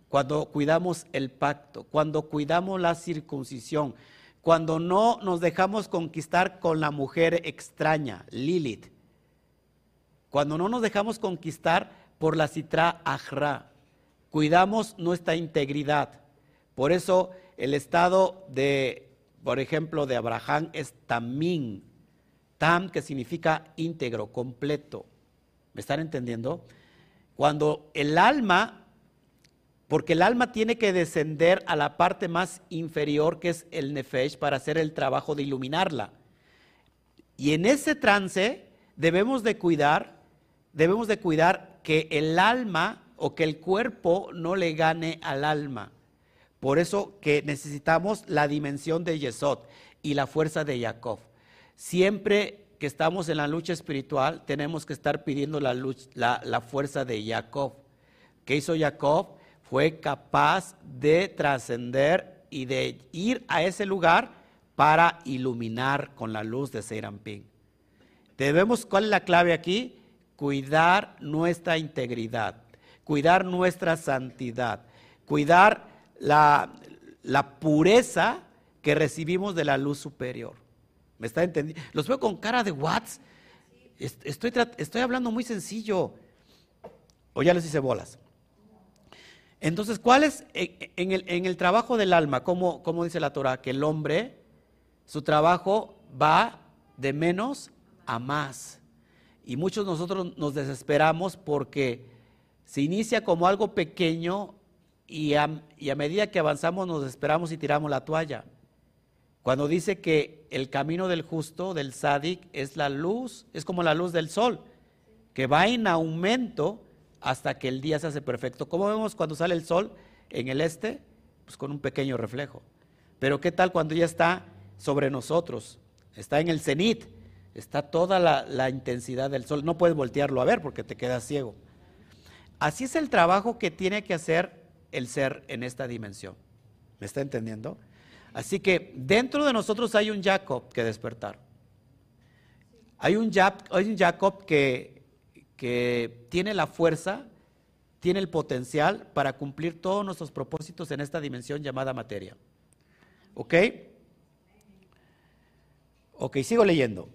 cuando cuidamos el pacto, cuando cuidamos la circuncisión, cuando no nos dejamos conquistar con la mujer extraña, Lilith, cuando no nos dejamos conquistar por la citra ajra, cuidamos nuestra integridad. Por eso el estado de, por ejemplo, de Abraham es tamín. Que significa íntegro, completo. ¿Me están entendiendo? Cuando el alma, porque el alma tiene que descender a la parte más inferior, que es el nefesh, para hacer el trabajo de iluminarla. Y en ese trance debemos de cuidar, debemos de cuidar que el alma o que el cuerpo no le gane al alma. Por eso que necesitamos la dimensión de Yesod y la fuerza de Jacob. Siempre que estamos en la lucha espiritual, tenemos que estar pidiendo la, la, fuerza de Jacob. ¿Qué hizo Jacob? Fue capaz de trascender y de ir a ese lugar para iluminar con la luz de Serampín. Debemos, ¿cuál es la clave aquí? Cuidar nuestra integridad, cuidar nuestra santidad, cuidar la pureza que recibimos de la luz superior. ¿Me está entendiendo? Los veo con cara de Watts. Estoy, estoy hablando muy sencillo. O ya les hice bolas. Entonces, ¿cuál es en el, en el trabajo del alma? ¿Cómo, ¿Cómo, dice la Torah? Que el hombre, su trabajo va de menos a más. Y muchos nosotros nos desesperamos porque se inicia como algo pequeño y a, y a medida que avanzamos nos esperamos y tiramos la toalla. Cuando dice que el camino del justo, del sádic, es la luz, es como la luz del sol, que va en aumento hasta que el día se hace perfecto. ¿Cómo vemos cuando sale el sol en el este? Pues con un pequeño reflejo. Pero ¿qué tal cuando ya está sobre nosotros? Está en el cenit, está toda la, la intensidad del sol. No puedes voltearlo a ver porque te quedas ciego. Así es el trabajo que tiene que hacer el ser en esta dimensión. ¿Me está entendiendo? Así que dentro de nosotros hay un Jacob que despertar. Hay un, Jacob que, que tiene la fuerza, tiene el potencial para cumplir todos nuestros propósitos en esta dimensión llamada materia. ¿Ok? Ok, sigo leyendo.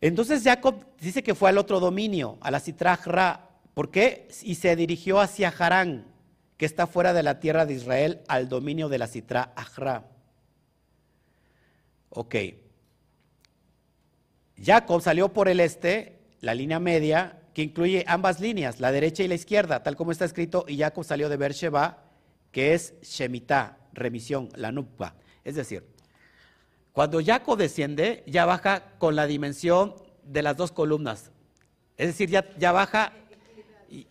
Entonces Jacob dice que fue al otro dominio, a la Citrajra. ¿Por qué? Y se dirigió hacia Harán que está fuera de la tierra de Israel al dominio de la Citra Ajra. Ok. Jacob salió por el este, la línea media, que incluye ambas líneas, la derecha y la izquierda, tal como está escrito, y Jacob salió de Beersheba, que es Shemitah, remisión, la Nukba. Es decir, cuando Jacob desciende, ya baja con la dimensión de las dos columnas. Es decir, ya baja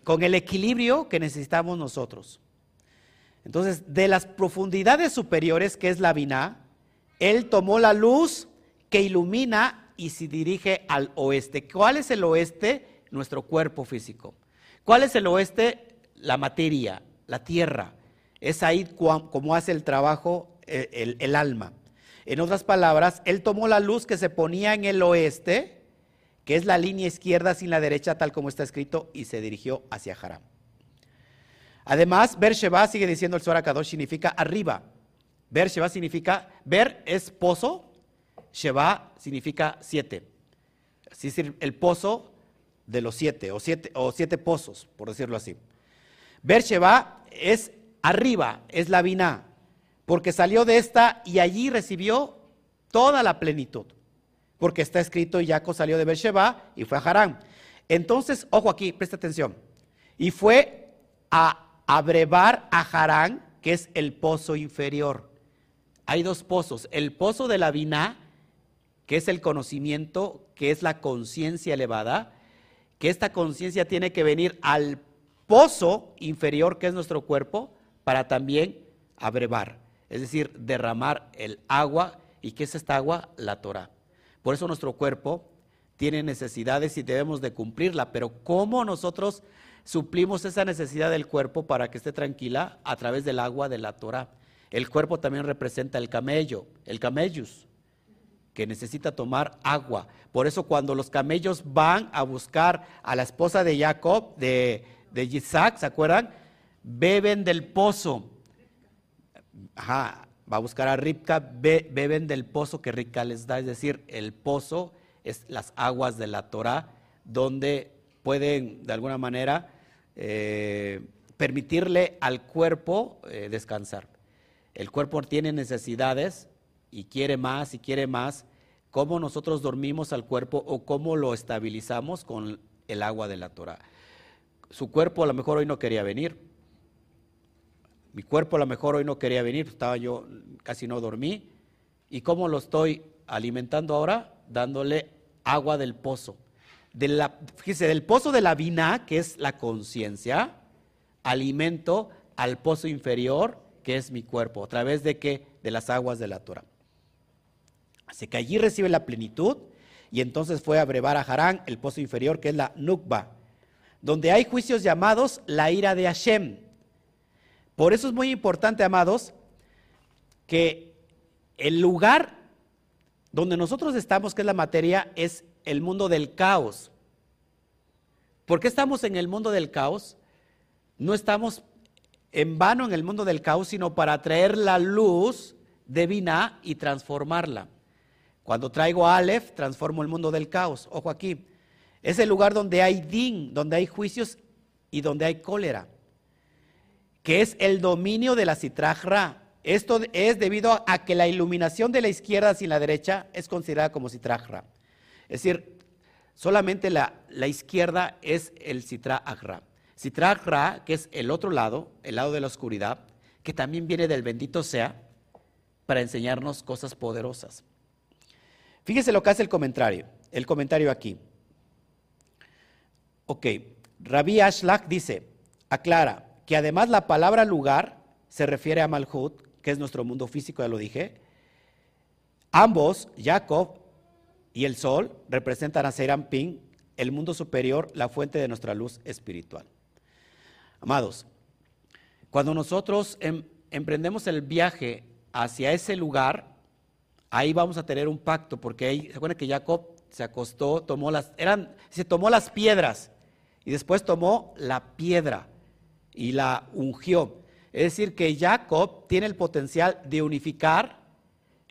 con el equilibrio que necesitamos nosotros. Entonces, de las profundidades superiores, que es la Biná, él tomó la luz que ilumina y se dirige al oeste. ¿Cuál es el oeste? Nuestro cuerpo físico. ¿Cuál es el oeste? La materia, la tierra. Es ahí como hace el trabajo eh, el, el alma. En otras palabras, él tomó la luz que se ponía en el oeste, que es la línea izquierda sin la derecha, tal como está escrito, y se dirigió hacia Haram. Además, Beersheba, sigue diciendo el Zohar significa arriba. Beersheba significa, Ber es pozo, Sheba significa siete. Es el pozo de los siete o, siete, o siete pozos, por decirlo así. Beersheba es arriba, es la Biná, porque salió de esta y allí recibió toda la plenitud porque está escrito, y Jacob salió de Beersheba y fue a Harán. Entonces, ojo aquí, presta atención. Y fue a abrevar a Harán, que es el pozo inferior. Hay dos pozos, el pozo de la Biná, que es el conocimiento, que es la conciencia elevada, que esta conciencia tiene que venir al pozo inferior, que es nuestro cuerpo, para también abrevar, es decir, derramar el agua. ¿Y qué es esta agua? La Torah. Por eso nuestro cuerpo tiene necesidades y debemos de cumplirla, pero ¿cómo nosotros suplimos esa necesidad del cuerpo para que esté tranquila? A través del agua de la Torah. El cuerpo también representa el camello, el camellus, que necesita tomar agua. Por eso cuando los camellos van a buscar a la esposa de Jacob, de, de Isaac, ¿se acuerdan? Beben del pozo. Ajá, va a buscar a Ripka, beben del pozo que Ripka les da, es decir, el pozo es las aguas de la Torah, donde pueden de alguna manera eh, permitirle al cuerpo eh, descansar. El cuerpo tiene necesidades y quiere más y quiere más. ¿Cómo nosotros dormimos al cuerpo o cómo lo estabilizamos con el agua de la Torah? Su cuerpo a lo mejor hoy no quería venir, mi cuerpo a lo mejor hoy no quería venir, estaba yo, casi no dormí. ¿Y cómo lo estoy alimentando ahora? Dándole agua del pozo. Del pozo de la vina, que es la conciencia, alimento al pozo inferior, que es mi cuerpo, a través de qué? De las aguas de la Torah. Así que allí recibe la plenitud y entonces fue a brevar a Harán, el pozo inferior, que es la Nukba, donde hay juicios llamados la ira de Hashem. Por eso es muy importante, amados, que el lugar donde nosotros estamos, que es la materia, es el mundo del caos. ¿Por qué estamos en el mundo del caos? No estamos en vano en el mundo del caos, sino para traer la luz divina y transformarla. Cuando traigo Aleph, transformo el mundo del caos. Ojo aquí. Es el lugar donde hay din, donde hay juicios y donde hay cólera, que es el dominio de la citrajra. Esto es debido a que la iluminación de la izquierda sin la derecha es considerada como citrajra. Es decir, solamente la, izquierda es el citrajra. Citrajra, que es el otro lado, el lado de la oscuridad, que también viene del bendito sea, para enseñarnos cosas poderosas. Fíjese lo que hace el comentario, el comentario aquí. Ok, Rabbi Ashlach dice, aclara que además la palabra lugar se refiere a Malhut, que es nuestro mundo físico, ya lo dije. Ambos, Jacob y el sol, representan a Ping, el mundo superior, la fuente de nuestra luz espiritual. Amados, cuando nosotros em, emprendemos el viaje hacia ese lugar, ahí vamos a tener un pacto, porque ahí, se acuerdan que Jacob se acostó, tomó las, eran, se tomó las piedras y después tomó la piedra y la ungió. Es decir, que Jacob tiene el potencial de unificar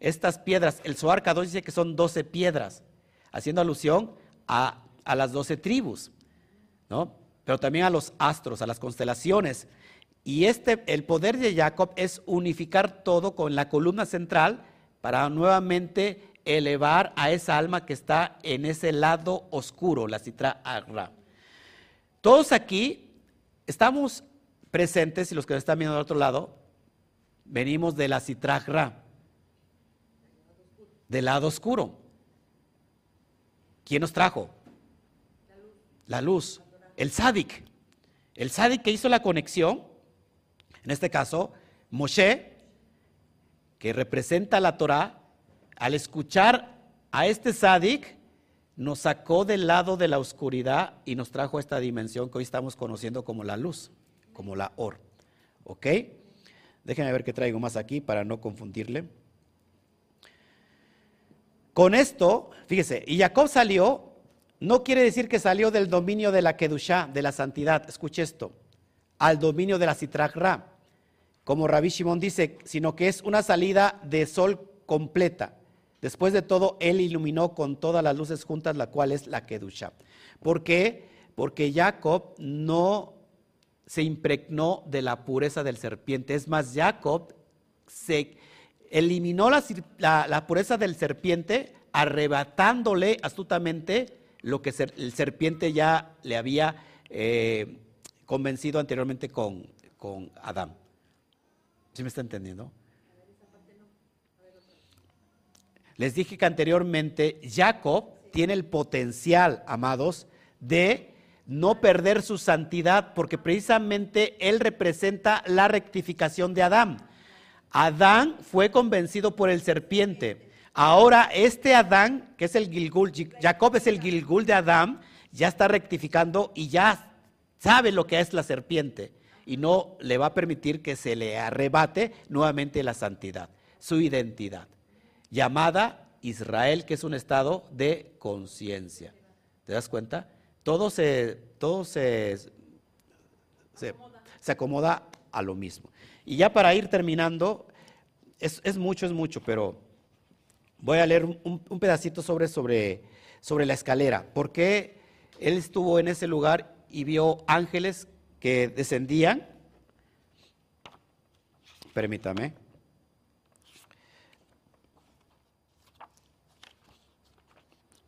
estas piedras. El Zohar Kadosh dice que son doce piedras, haciendo alusión a, las doce tribus, ¿no? Pero también a los astros, a las constelaciones. Y este, el poder de Jacob es unificar todo con la columna central para nuevamente elevar a esa alma que está en ese lado oscuro, la citra agra. Todos aquí estamos presentes y los que están viendo del otro lado, venimos de la citra del lado oscuro. ¿Quién nos trajo? La luz. El sádic. El sádic que hizo la conexión, en este caso, Moshe, que representa la Torah, al escuchar a este sádic, nos sacó del lado de la oscuridad y nos trajo a esta dimensión que hoy estamos conociendo como la luz, como la or. ¿Ok? Déjenme ver qué traigo más aquí para no confundirle. Con esto, fíjese, y Jacob salió, no quiere decir que salió del dominio de la Kedushá, de la santidad, escuche esto, al dominio de la Ra, como Rabbi Shimon dice, sino que es una salida de sol completa. Después de todo, él iluminó con todas las luces juntas, la cual es la Kedusha. ¿Por qué? Porque Jacob no se impregnó de la pureza del serpiente. Es más, Jacob se eliminó la, pureza del serpiente, arrebatándole astutamente lo que el serpiente ya le había eh, convencido anteriormente con, con Adán. ¿Sí me está entendiendo? Les dije que anteriormente Jacob tiene el potencial, amados, de no perder su santidad, porque precisamente él representa la rectificación de Adán. Adán fue convencido por el serpiente. Ahora este Adán, que es el Gilgul, Jacob es el Gilgul de Adán, ya está rectificando y ya sabe lo que es la serpiente y no le va a permitir que se le arrebate nuevamente la santidad, su identidad llamada Israel, que es un estado de conciencia. ¿Te das cuenta? Todo se, todo se, se, acomoda a lo mismo. Y ya para ir terminando, es, mucho, es mucho, pero voy a leer un, pedacito sobre, sobre, sobre la escalera. Porque él estuvo en ese lugar y vio ángeles que descendían. Permítame.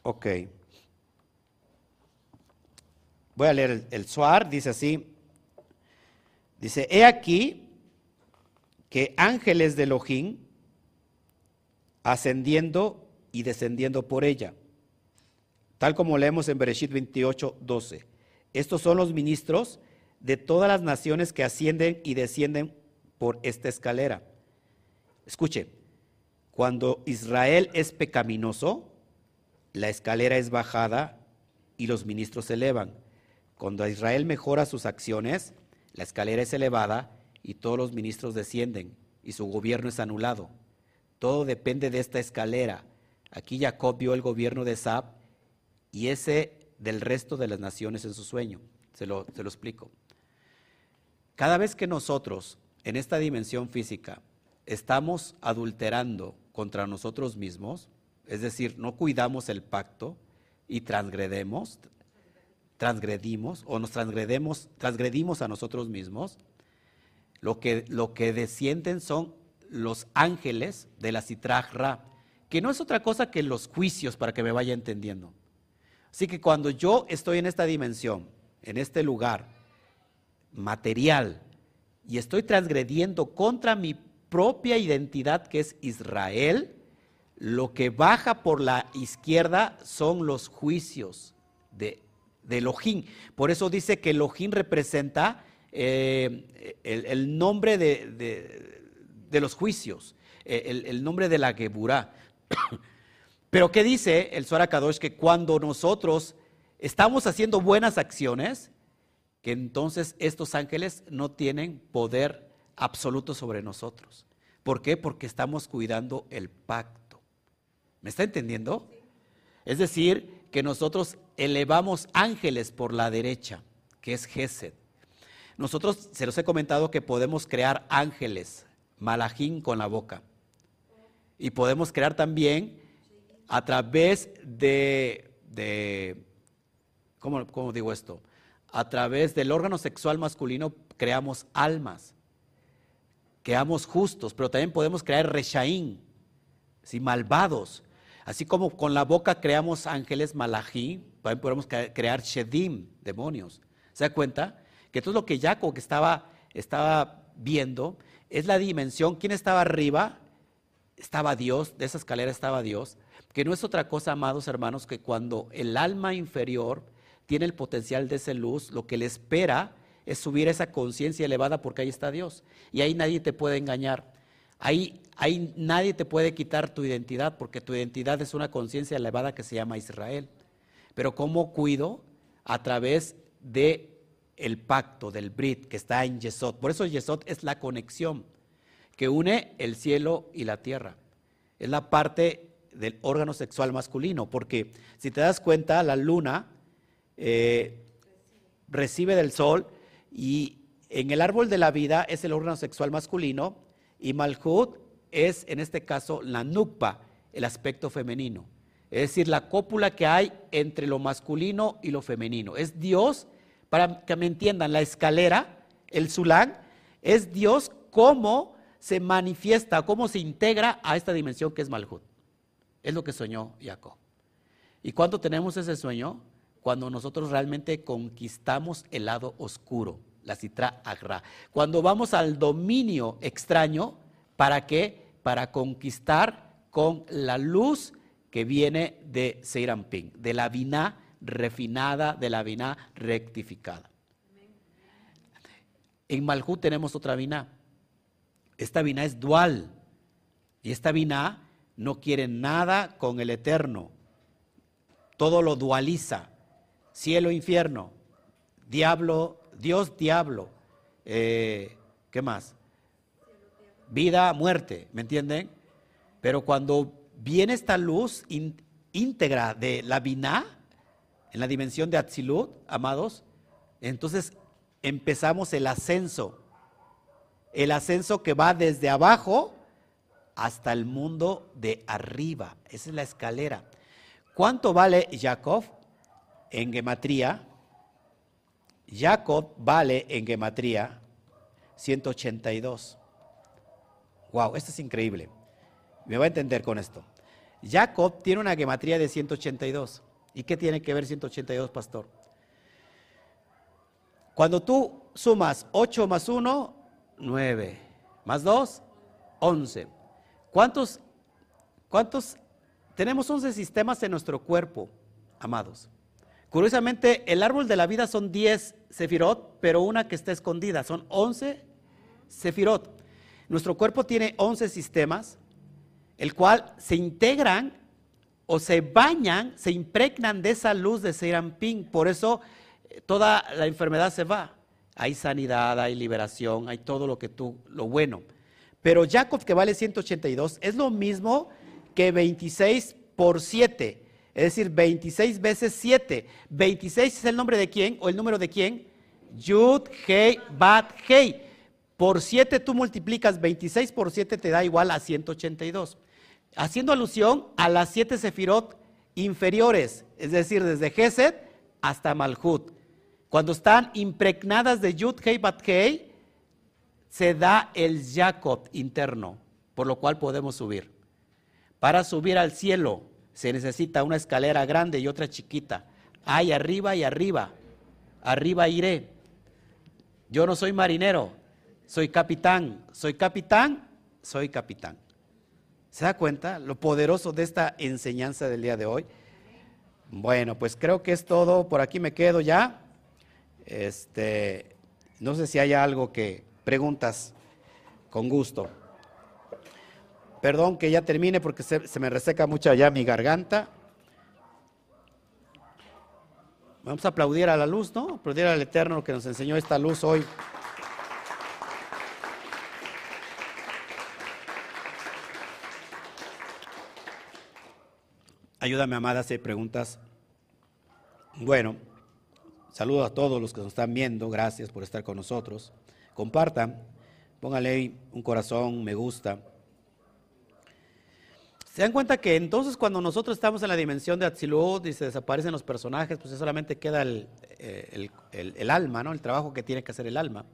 Ok. Voy a leer el, Suar, dice así. Dice, he aquí que ángeles de Elohim ascendiendo y descendiendo por ella, tal como leemos en Bereshit 28, 12. Estos son los ministros de todas las naciones que ascienden y descienden por esta escalera. Escuche, cuando Israel es pecaminoso, la escalera es bajada y los ministros se elevan. Cuando Israel mejora sus acciones, la escalera es elevada y todos los ministros descienden y su gobierno es anulado. Todo depende de esta escalera. Aquí Jacob vio el gobierno de Sab y ese del resto de las naciones en su sueño. Se lo, se lo explico. Cada vez que nosotros en esta dimensión física estamos adulterando contra nosotros mismos, es decir, no cuidamos el pacto y transgredemos, transgredimos o nos transgredemos, transgredimos a nosotros mismos, lo que, lo que descienden son los ángeles de la Citrajra, que no es otra cosa que los juicios para que me vaya entendiendo. Así que cuando yo estoy en esta dimensión, en este lugar material, y estoy transgrediendo contra mi propia identidad que es Israel, lo que baja por la izquierda son los juicios de, de Elohim. Por eso dice que Elohim representa eh, el, nombre de, los juicios, eh, el, nombre de la Geburah. <coughs> Pero ¿qué dice el Zohar Kadosh? Que cuando nosotros estamos haciendo buenas acciones, que entonces estos ángeles no tienen poder absoluto sobre nosotros. ¿Por qué? Porque estamos cuidando el pacto. ¿Me está entendiendo? Es decir, que nosotros elevamos ángeles por la derecha, que es Gesed. Nosotros se los he comentado que podemos crear ángeles, malajín con la boca. Y podemos crear también a través de, de ¿cómo, ¿cómo digo esto? a través del órgano sexual masculino creamos almas, creamos justos, pero también podemos crear reshaín, malvados. Así como con la boca creamos ángeles malají, también podemos crear shedim, demonios. ¿Se da cuenta? Que todo lo que Jacob estaba, estaba viendo es la dimensión. ¿Quién estaba arriba? Estaba Dios, de esa escalera estaba Dios, que no es otra cosa, amados hermanos, que cuando el alma inferior tiene el potencial de esa luz, lo que le espera es subir esa conciencia elevada porque ahí está Dios. Y ahí nadie te puede engañar. Ahí, ahí nadie te puede quitar tu identidad porque tu identidad es una conciencia elevada que se llama Israel. Pero ¿cómo cuido? A través de el pacto del Brit que está en Yesod. Por eso Yesod es la conexión que une el cielo y la tierra. Es la parte del órgano sexual masculino, porque si te das cuenta, la luna eh, recibe del sol y en el árbol de la vida es el órgano sexual masculino y Malhut es en este caso la nukpa, el aspecto femenino. Es decir, la cópula que hay entre lo masculino y lo femenino. Es Dios, para que me entiendan, la escalera, el sulán, es Dios cómo se manifiesta, cómo se integra a esta dimensión que es Malhut. Es lo que soñó Jacob. ¿Y cuándo tenemos ese sueño? cuando nosotros realmente conquistamos el lado oscuro, la citra agra. Cuando vamos al dominio extraño, ¿para qué? Para conquistar con la luz que viene de Seiramping, de la vina refinada, de la vina rectificada. En Malhut tenemos otra vina. Esta vina es dual. Y esta vina no quiere nada con el eterno. Todo lo dualiza cielo, infierno, diablo, Dios, diablo, eh, ¿qué más? Vida, muerte, ¿me entienden? Pero cuando viene esta luz íntegra de la Binah, en la dimensión de Atzilut, amados, entonces empezamos el ascenso. El ascenso que va desde abajo hasta el mundo de arriba. Esa es la escalera. ¿Cuánto vale Jacob? en gematría, Jacob vale en gematría 182. Wow, esto es increíble. Me va a entender con esto. Jacob tiene una gematría de 182. ¿Y qué tiene que ver 182, pastor? Cuando tú sumas 8 más 1, 9. Más 2, 11. ¿Cuántos, cuántos? Tenemos 11 sistemas en nuestro cuerpo, amados. Curiosamente, el árbol de la vida son 10 sefirot, pero una que está escondida, son 11 sefirot. Nuestro cuerpo tiene 11 sistemas, el cual se integran o se bañan, se impregnan de esa luz de Ping. Por eso eh, toda la enfermedad se va. hay sanidad, hay liberación, hay todo lo que tú, lo bueno. Pero Jacob, que vale 182, es lo mismo que 26 por 7, es decir, 26 veces 7. 26 es el nombre de quién o el número de quién? Yud, Hei, Bat, Hei. Por 7 tú multiplicas 26 por 7 te da igual a 182. Haciendo alusión a las 7 sefirot inferiores, es decir, desde Geset hasta Malhut. Cuando están impregnadas de Yud, Hei, Bat, Hei, se da el Jacob interno, por lo cual podemos subir. Para subir al cielo se necesita una escalera grande y otra chiquita. Hay arriba y arriba. Arriba iré. Yo no soy marinero, soy capitán. Soy capitán, soy capitán. ¿Se da cuenta lo poderoso de esta enseñanza del día de hoy? Bueno, pues creo que es todo. Por aquí me quedo ya. Este, no sé si hay algo que preguntas con gusto. Perdón que ya termine porque se, se me reseca mucho ya mi garganta. Vamos a aplaudir a la luz, ¿no? Aplaudir al Eterno que nos enseñó esta luz hoy. Ayúdame, amada, a hacer preguntas. Bueno, saludo a todos los que nos están viendo. Gracias por estar con nosotros. Compartan, póngale un corazón, me gusta. Se dan cuenta que entonces cuando nosotros estamos en la dimensión de Atzilut y se desaparecen los personajes, pues solamente queda eh, el, el, alma, ¿no? El trabajo que tiene que hacer el alma.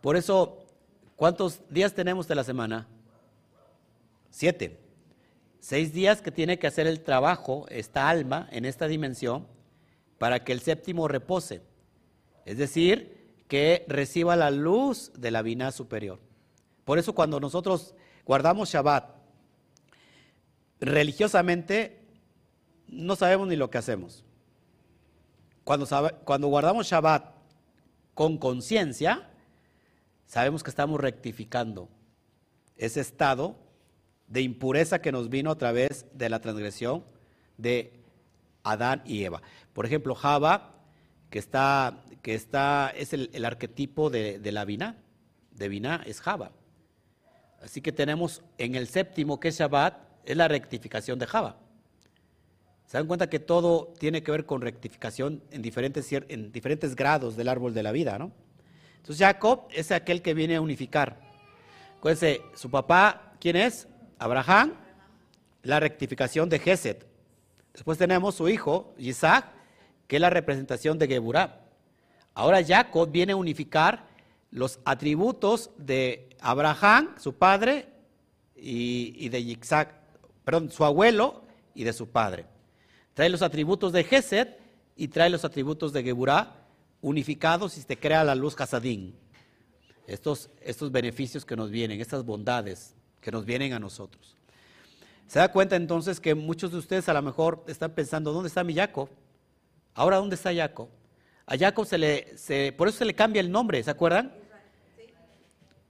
Por eso, ¿cuántos días tenemos de la semana? Siete. Seis días que tiene que hacer el trabajo, esta alma, en esta dimensión, para que el séptimo repose. Es decir, que reciba la luz de la vina superior. Por eso cuando nosotros guardamos Shabbat religiosamente, no sabemos ni lo que hacemos. Cuando, cuando guardamos Shabbat con conciencia, sabemos que estamos rectificando ese estado de impureza que nos vino a través de la transgresión de Adán y Eva. Por ejemplo, Java, que está, que está es el, arquetipo de, de, la Vina, de Vina es Java. Así que tenemos en el séptimo, que es Shabbat, es la rectificación de Java. Se dan cuenta que todo tiene que ver con rectificación en diferentes, en diferentes grados del árbol de la vida, ¿no? Entonces Jacob es aquel que viene a unificar. Acuérdense, su papá, ¿quién es? Abraham, la rectificación de Geset. Después tenemos su hijo, Isaac, que es la representación de Geburah. Ahora Jacob viene a unificar los atributos de Abraham, su padre, y, de Isaac, perdón, su abuelo y de su padre. Trae los atributos de Geset y trae los atributos de Geburah unificados y se crea la luz Hasadín. Estos, estos beneficios que nos vienen, estas bondades que nos vienen a nosotros. Se da cuenta entonces que muchos de ustedes a lo mejor están pensando, ¿dónde está mi Jacob? Ahora, ¿dónde está Jacob? A Jacob se le, se, por eso se le cambia el nombre, ¿se acuerdan?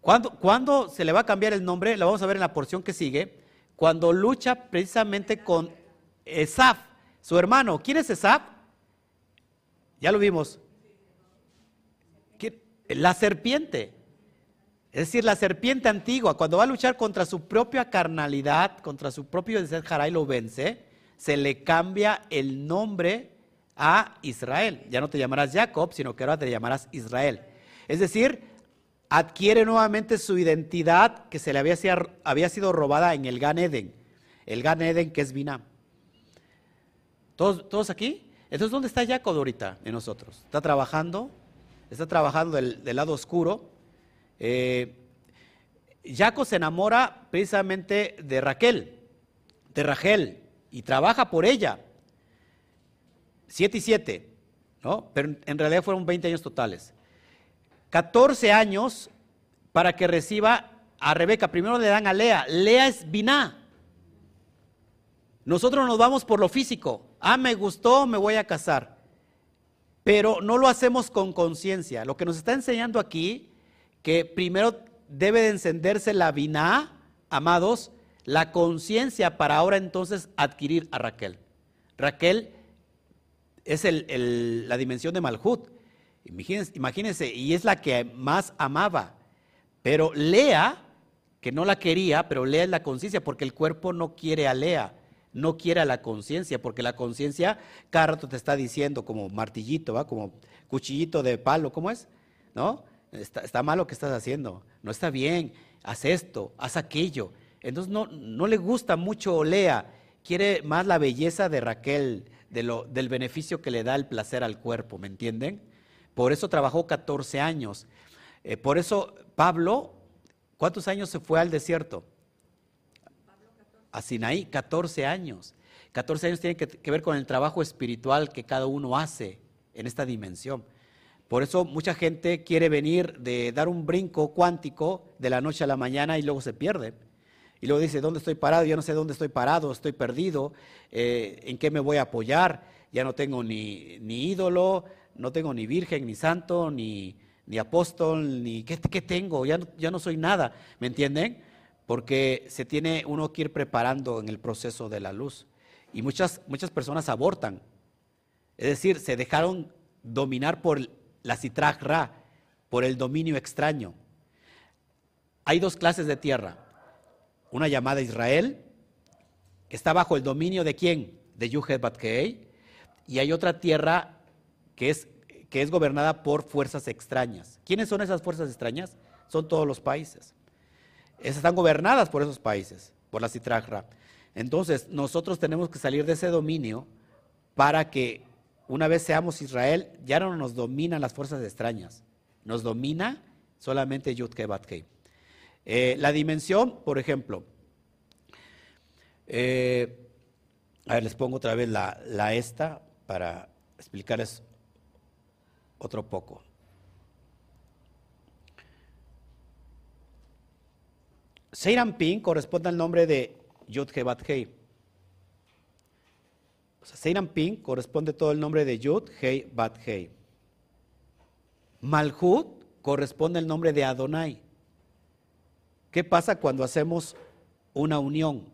¿Cuándo, ¿Cuándo se le va a cambiar el nombre? Lo vamos a ver en la porción que sigue. Cuando lucha precisamente con Esaf, su hermano. ¿Quién es Esaf? Ya lo vimos. La serpiente. Es decir, la serpiente antigua, cuando va a luchar contra su propia carnalidad, contra su propio deseo y lo vence, se le cambia el nombre a Israel. Ya no te llamarás Jacob, sino que ahora te llamarás Israel. Es decir, adquiere nuevamente su identidad que se le había, sido robada en el Gan Eden. El Gan Eden que es Binah. ¿Todos, ¿Todos aquí? Entonces, ¿dónde está Jacob ahorita en nosotros? ¿Está trabajando? ¿Está trabajando del lado oscuro? Eh, Jacob se enamora precisamente de Raquel, de Rachel, y trabaja por ella. Siete y siete, ¿no? Pero en realidad fueron 20 años totales. 14 años para que reciba a Rebeca. Primero le dan a Lea. Lea es Biná. Nosotros nos vamos por lo físico. Ah, me gustó, me voy a casar. Pero no lo hacemos con conciencia. Lo que nos está enseñando aquí que primero debe de encenderse la vina, amados, la conciencia para ahora entonces adquirir a Raquel. Raquel es la dimensión de Malhut Imagínense, imagínense, y es la que más amaba. Pero Lea, que no la quería, pero Lea es la conciencia, porque el cuerpo no quiere a Lea, no quiere a la conciencia, porque la conciencia cada te está diciendo como martillito, ¿va? como cuchillito de palo, ¿cómo es? ¿No? Está, está mal lo que estás haciendo, no está bien, haz esto, haz aquello. Entonces no, no le gusta mucho Lea, quiere más la belleza de Raquel, de lo, del beneficio que le da el placer al cuerpo, ¿me entienden? Por eso trabajó 14 años. Eh, por eso Pablo, ¿cuántos años se fue al desierto? A Sinaí, 14 años. 14 años tienen que, que ver con el trabajo espiritual que cada uno hace en esta dimensión. Por eso mucha gente quiere venir de dar un brinco cuántico de la noche a la mañana y luego se pierde. Y luego dice, ¿dónde estoy parado? Yo no sé dónde estoy parado, estoy perdido, eh, ¿en qué me voy a apoyar? Ya no tengo ni, ni ídolo, no tengo ni virgen, ni santo, ni, ni apóstol, ni ¿qué, qué tengo? Ya no, ya no soy nada, ¿me entienden? Porque se tiene uno que ir preparando en el proceso de la luz. Y muchas, muchas personas abortan. Es decir, se dejaron dominar por la citraj ra, por el dominio extraño. Hay dos clases de tierra una llamada Israel, que está bajo el dominio de quién? De Yuhet Batkei, y hay otra tierra que es, que es gobernada por fuerzas extrañas. ¿Quiénes son esas fuerzas extrañas? Son todos los países. Esas están gobernadas por esos países, por la Citrajra. Entonces, nosotros tenemos que salir de ese dominio para que una vez seamos Israel, ya no nos dominan las fuerzas extrañas, nos domina solamente Yud. Eh, la dimensión, por ejemplo, eh, a ver, les pongo otra vez la, esta para explicarles otro poco. Ping corresponde al nombre de Yud. O sea, Ping corresponde todo el nombre de Yud Hei Bat Hei. Malhut corresponde al nombre de Adonai. ¿Qué pasa cuando hacemos una unión?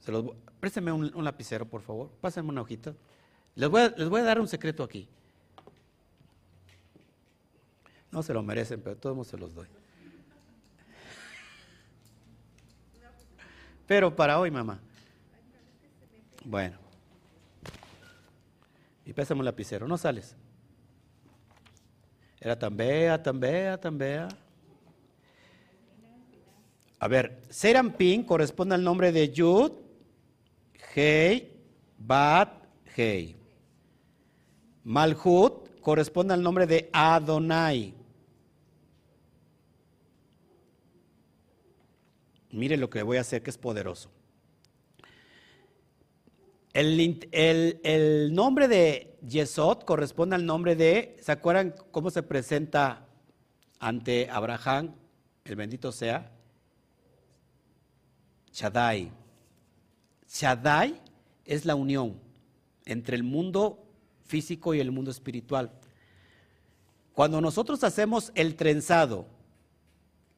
Se un, lapicero, por favor. Pásenme una hojita. Les voy, a, les voy a dar un secreto aquí. No se lo merecen, pero todos se los doy. Pero para hoy, mamá. Bueno. Y pésame un lapicero, no sales. Era tan bea, tan bea, tan bea. A ver, Serampin corresponde al nombre de Yud, Hei, Bat, Hei. Malhut corresponde al nombre de Adonai. Mire lo que voy a hacer que es poderoso. El, nombre de Yesod corresponde al nombre de, ¿se acuerdan cómo se presenta ante Abraham, el bendito sea? Shaddai. Shaddai es la unión entre el mundo físico y el mundo espiritual. Cuando nosotros hacemos el trenzado,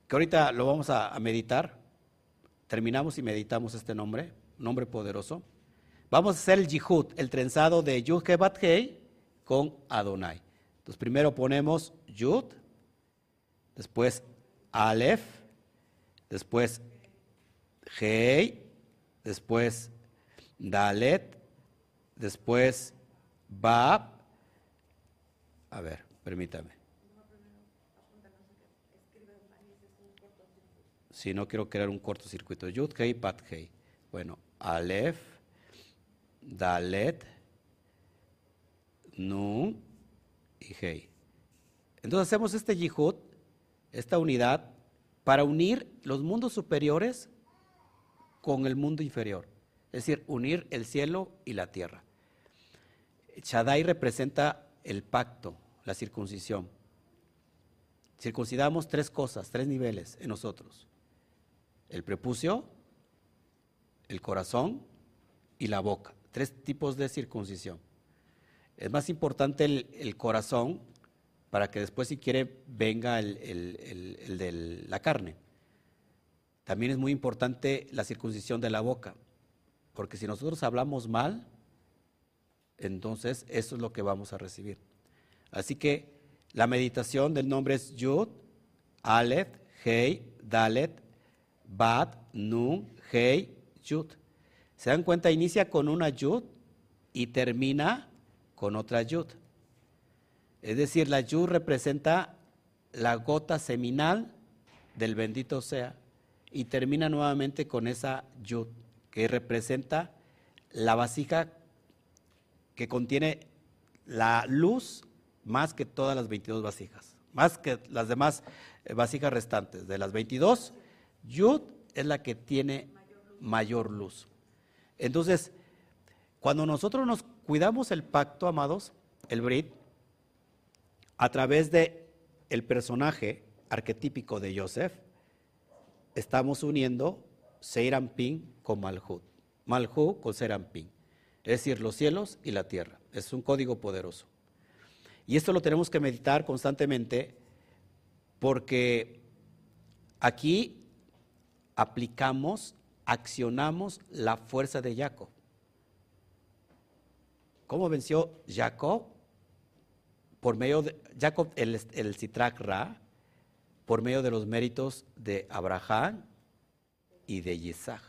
que ahorita lo vamos a, meditar, terminamos y meditamos este nombre, nombre poderoso, vamos a hacer el jihud, el trenzado de Yud Bat con Adonai. Entonces primero ponemos Yud, después Aleph, después Hei, después Dalet, después Bab. A ver, permítame. Si no quiero crear un cortocircuito. Yud, Hei, Pat, Hei. Bueno, Aleph, Dalet, Nun y Hei. Entonces hacemos este yihud, esta unidad, para unir los mundos superiores con el mundo inferior, es decir, unir el cielo y la tierra. Shaddai representa el pacto, la circuncisión. Circuncidamos tres cosas, tres niveles en nosotros. El prepucio, el corazón y la boca. Tres tipos de circuncisión. Es más importante el, corazón para que después si quiere venga el, de la carne. También es muy importante la circuncisión de la boca, porque si nosotros hablamos mal, entonces eso es lo que vamos a recibir. Así que La meditación del nombre es Yud, Aleph, Hei, Dalet, Bad, Nun, Hei, Yud. ¿Se dan cuenta? Inicia con una Yud y termina con otra Yud. Es decir, la Yud representa la gota seminal del bendito sea y termina nuevamente con esa Yud, que representa la vasija que contiene la luz más que todas las 22 vasijas, más que las demás eh, vasijas restantes. De las 22, Yud es la que tiene mayor luz. Entonces, cuando nosotros nos cuidamos el pacto, amados, el Brit, a través de el personaje arquetípico de Joseph, estamos uniendo Seirampin con Malhut. Malhut con Seirampin. Es decir, los cielos y la tierra. Es un código poderoso. Y esto lo tenemos que meditar constantemente porque aquí aplicamos, accionamos la fuerza de Jacob. ¿Cómo venció Jacob? Por medio de Jacob, el, el Ra, por medio de los méritos de Abraham y de Isaac.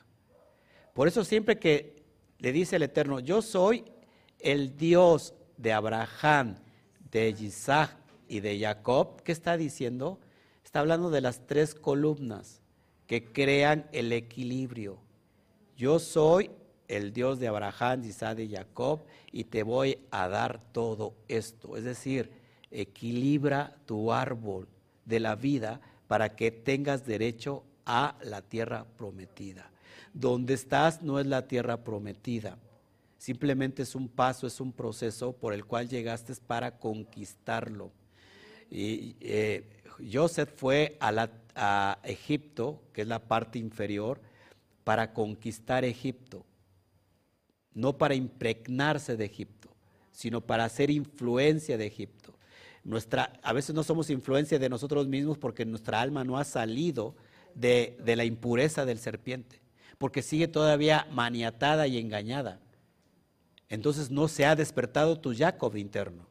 Por eso siempre que le dice el Eterno, yo soy el Dios de Abraham, de Isaac y de Jacob, ¿qué está diciendo? Está hablando de las tres columnas que crean el equilibrio. Yo soy el Dios de Abraham, Isaac y Jacob y te voy a dar todo esto. Es decir, equilibra tu árbol de la vida para que tengas derecho a la tierra prometida. Donde estás no es la tierra prometida. Simplemente es un paso, es un proceso por el cual llegaste para conquistarlo. Y eh, Joseph fue a, a Egipto, que es la parte inferior, para conquistar Egipto. No para impregnarse de Egipto, sino para hacer influencia de Egipto. Nuestra, a veces no somos influencia de nosotros mismos porque nuestra alma no ha salido de, de la impureza del serpiente, porque sigue todavía maniatada y engañada. Entonces no se ha despertado tu Jacob interno.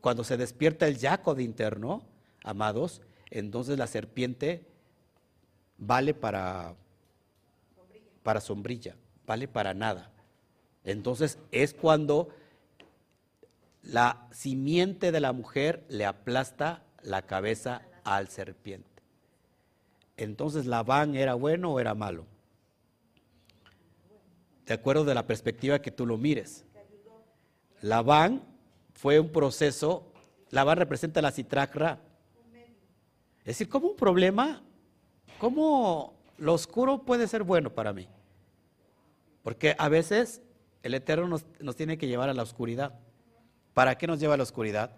Cuando se despierta el Jacob interno, amados, entonces la serpiente vale para, para sombrilla, vale para nada. Entonces es cuando la simiente de la mujer le aplasta la cabeza al serpiente. Entonces, ¿Labán era bueno o era malo? De acuerdo de la perspectiva que tú lo mires. Labán fue un proceso, Labán representa la citracra. Es decir, como un problema, ¿cómo lo oscuro puede ser bueno para mí? Porque a veces el Eterno nos, nos tiene que llevar a la oscuridad. ¿Para qué nos lleva a la oscuridad?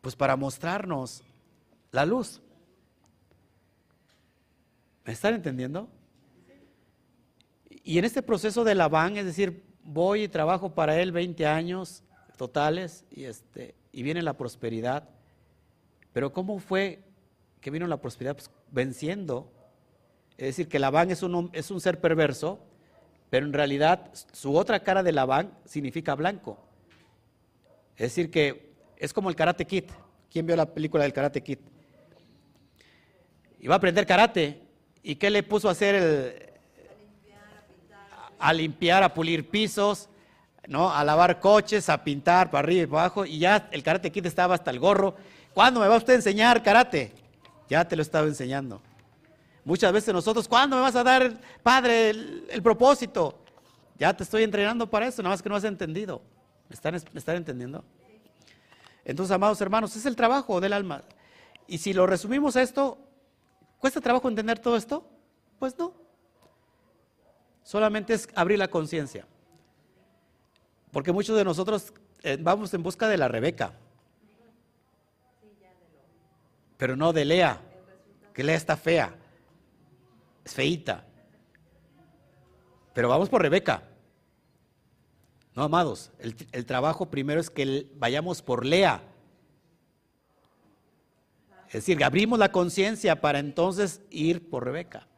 Pues para mostrarnos la luz. ¿Me están entendiendo? Y en este proceso de Labán, es decir, voy y trabajo para él 20 años totales y, este, y viene la prosperidad. Pero ¿cómo fue que vino la prosperidad? Pues venciendo. Es decir, que Labán es un, es un ser perverso, pero en realidad su otra cara de Labán significa blanco. Es decir, que es como el Karate Kid. ¿Quién vio la película del Karate Kid? Iba a aprender karate. ¿Y qué le puso a hacer el, a limpiar, a pulir pisos, ¿no? A lavar coches, a pintar para arriba y para abajo, y ya el karate kid estaba hasta el gorro. ¿Cuándo me va usted a enseñar karate? Ya te lo estaba enseñando. Muchas veces nosotros, ¿cuándo me vas a dar, padre, el, propósito? Ya te estoy entrenando para eso, nada más que no has entendido. ¿Me están, ¿Me están entendiendo? Entonces, amados hermanos, es el trabajo del alma. Y si lo resumimos a esto, ¿cuesta trabajo entender todo esto? Pues no. Solamente es abrir la conciencia. Porque muchos de nosotros eh, vamos en busca de la Rebeca. Pero no de Lea, que Lea está fea. Es feita. Pero vamos por Rebeca. No, amados, el, el trabajo primero es que vayamos por Lea. Es decir, abrimos la conciencia para entonces ir por Rebeca.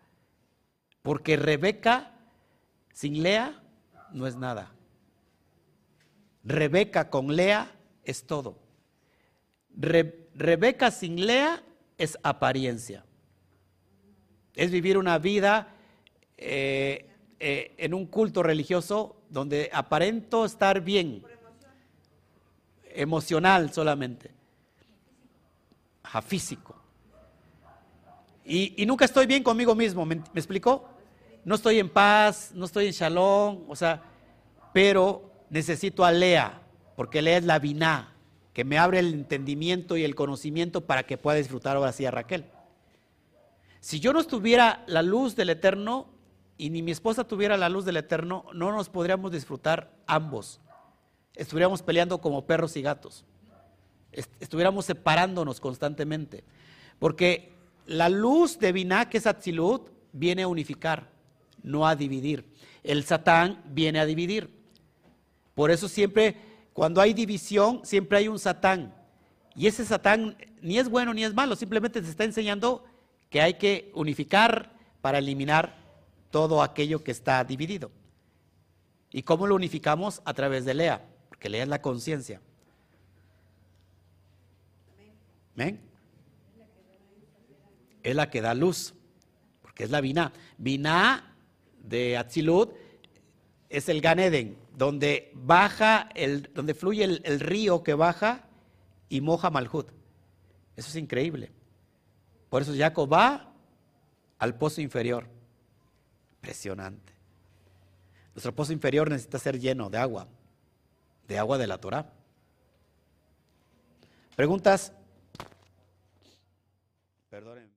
Porque Rebeca sin Lea no es nada. Rebeca con Lea es todo. Rebeca sin Lea es apariencia. Es vivir una vida eh, eh, en un culto religioso donde aparento estar bien. Emocional solamente. Ajá, físico. Y, nunca estoy bien conmigo mismo, ¿me, ¿me explicó? No estoy en paz, no estoy en shalom, o sea, pero necesito a Lea, porque Lea es la biná, que me abre el entendimiento y el conocimiento para que pueda disfrutar ahora sí a Raquel. Si yo no estuviera la luz del Eterno y ni mi esposa tuviera la luz del Eterno, no nos podríamos disfrutar ambos. Estuviéramos peleando como perros y gatos. Estuviéramos separándonos constantemente. Porque la luz de Binah, que es Atzilut, viene a unificar, no a dividir. El Satán viene a dividir. Por eso siempre cuando hay división, siempre hay un Satán. Y ese Satán ni es bueno ni es malo, simplemente se está enseñando que hay que unificar para eliminar todo aquello que está dividido. ¿Y cómo lo unificamos? A través de Lea, porque Lea es la conciencia. ¿Ven? Es la que da luz, porque es la Vina. Vina de Atzilut es el Ganeden, donde baja, el, donde fluye el, río que baja y moja Malhut. Eso es increíble. Por eso Jacob va al pozo inferior. Impresionante. Nuestro pozo inferior necesita ser lleno de agua, de agua de la Torah. Preguntas.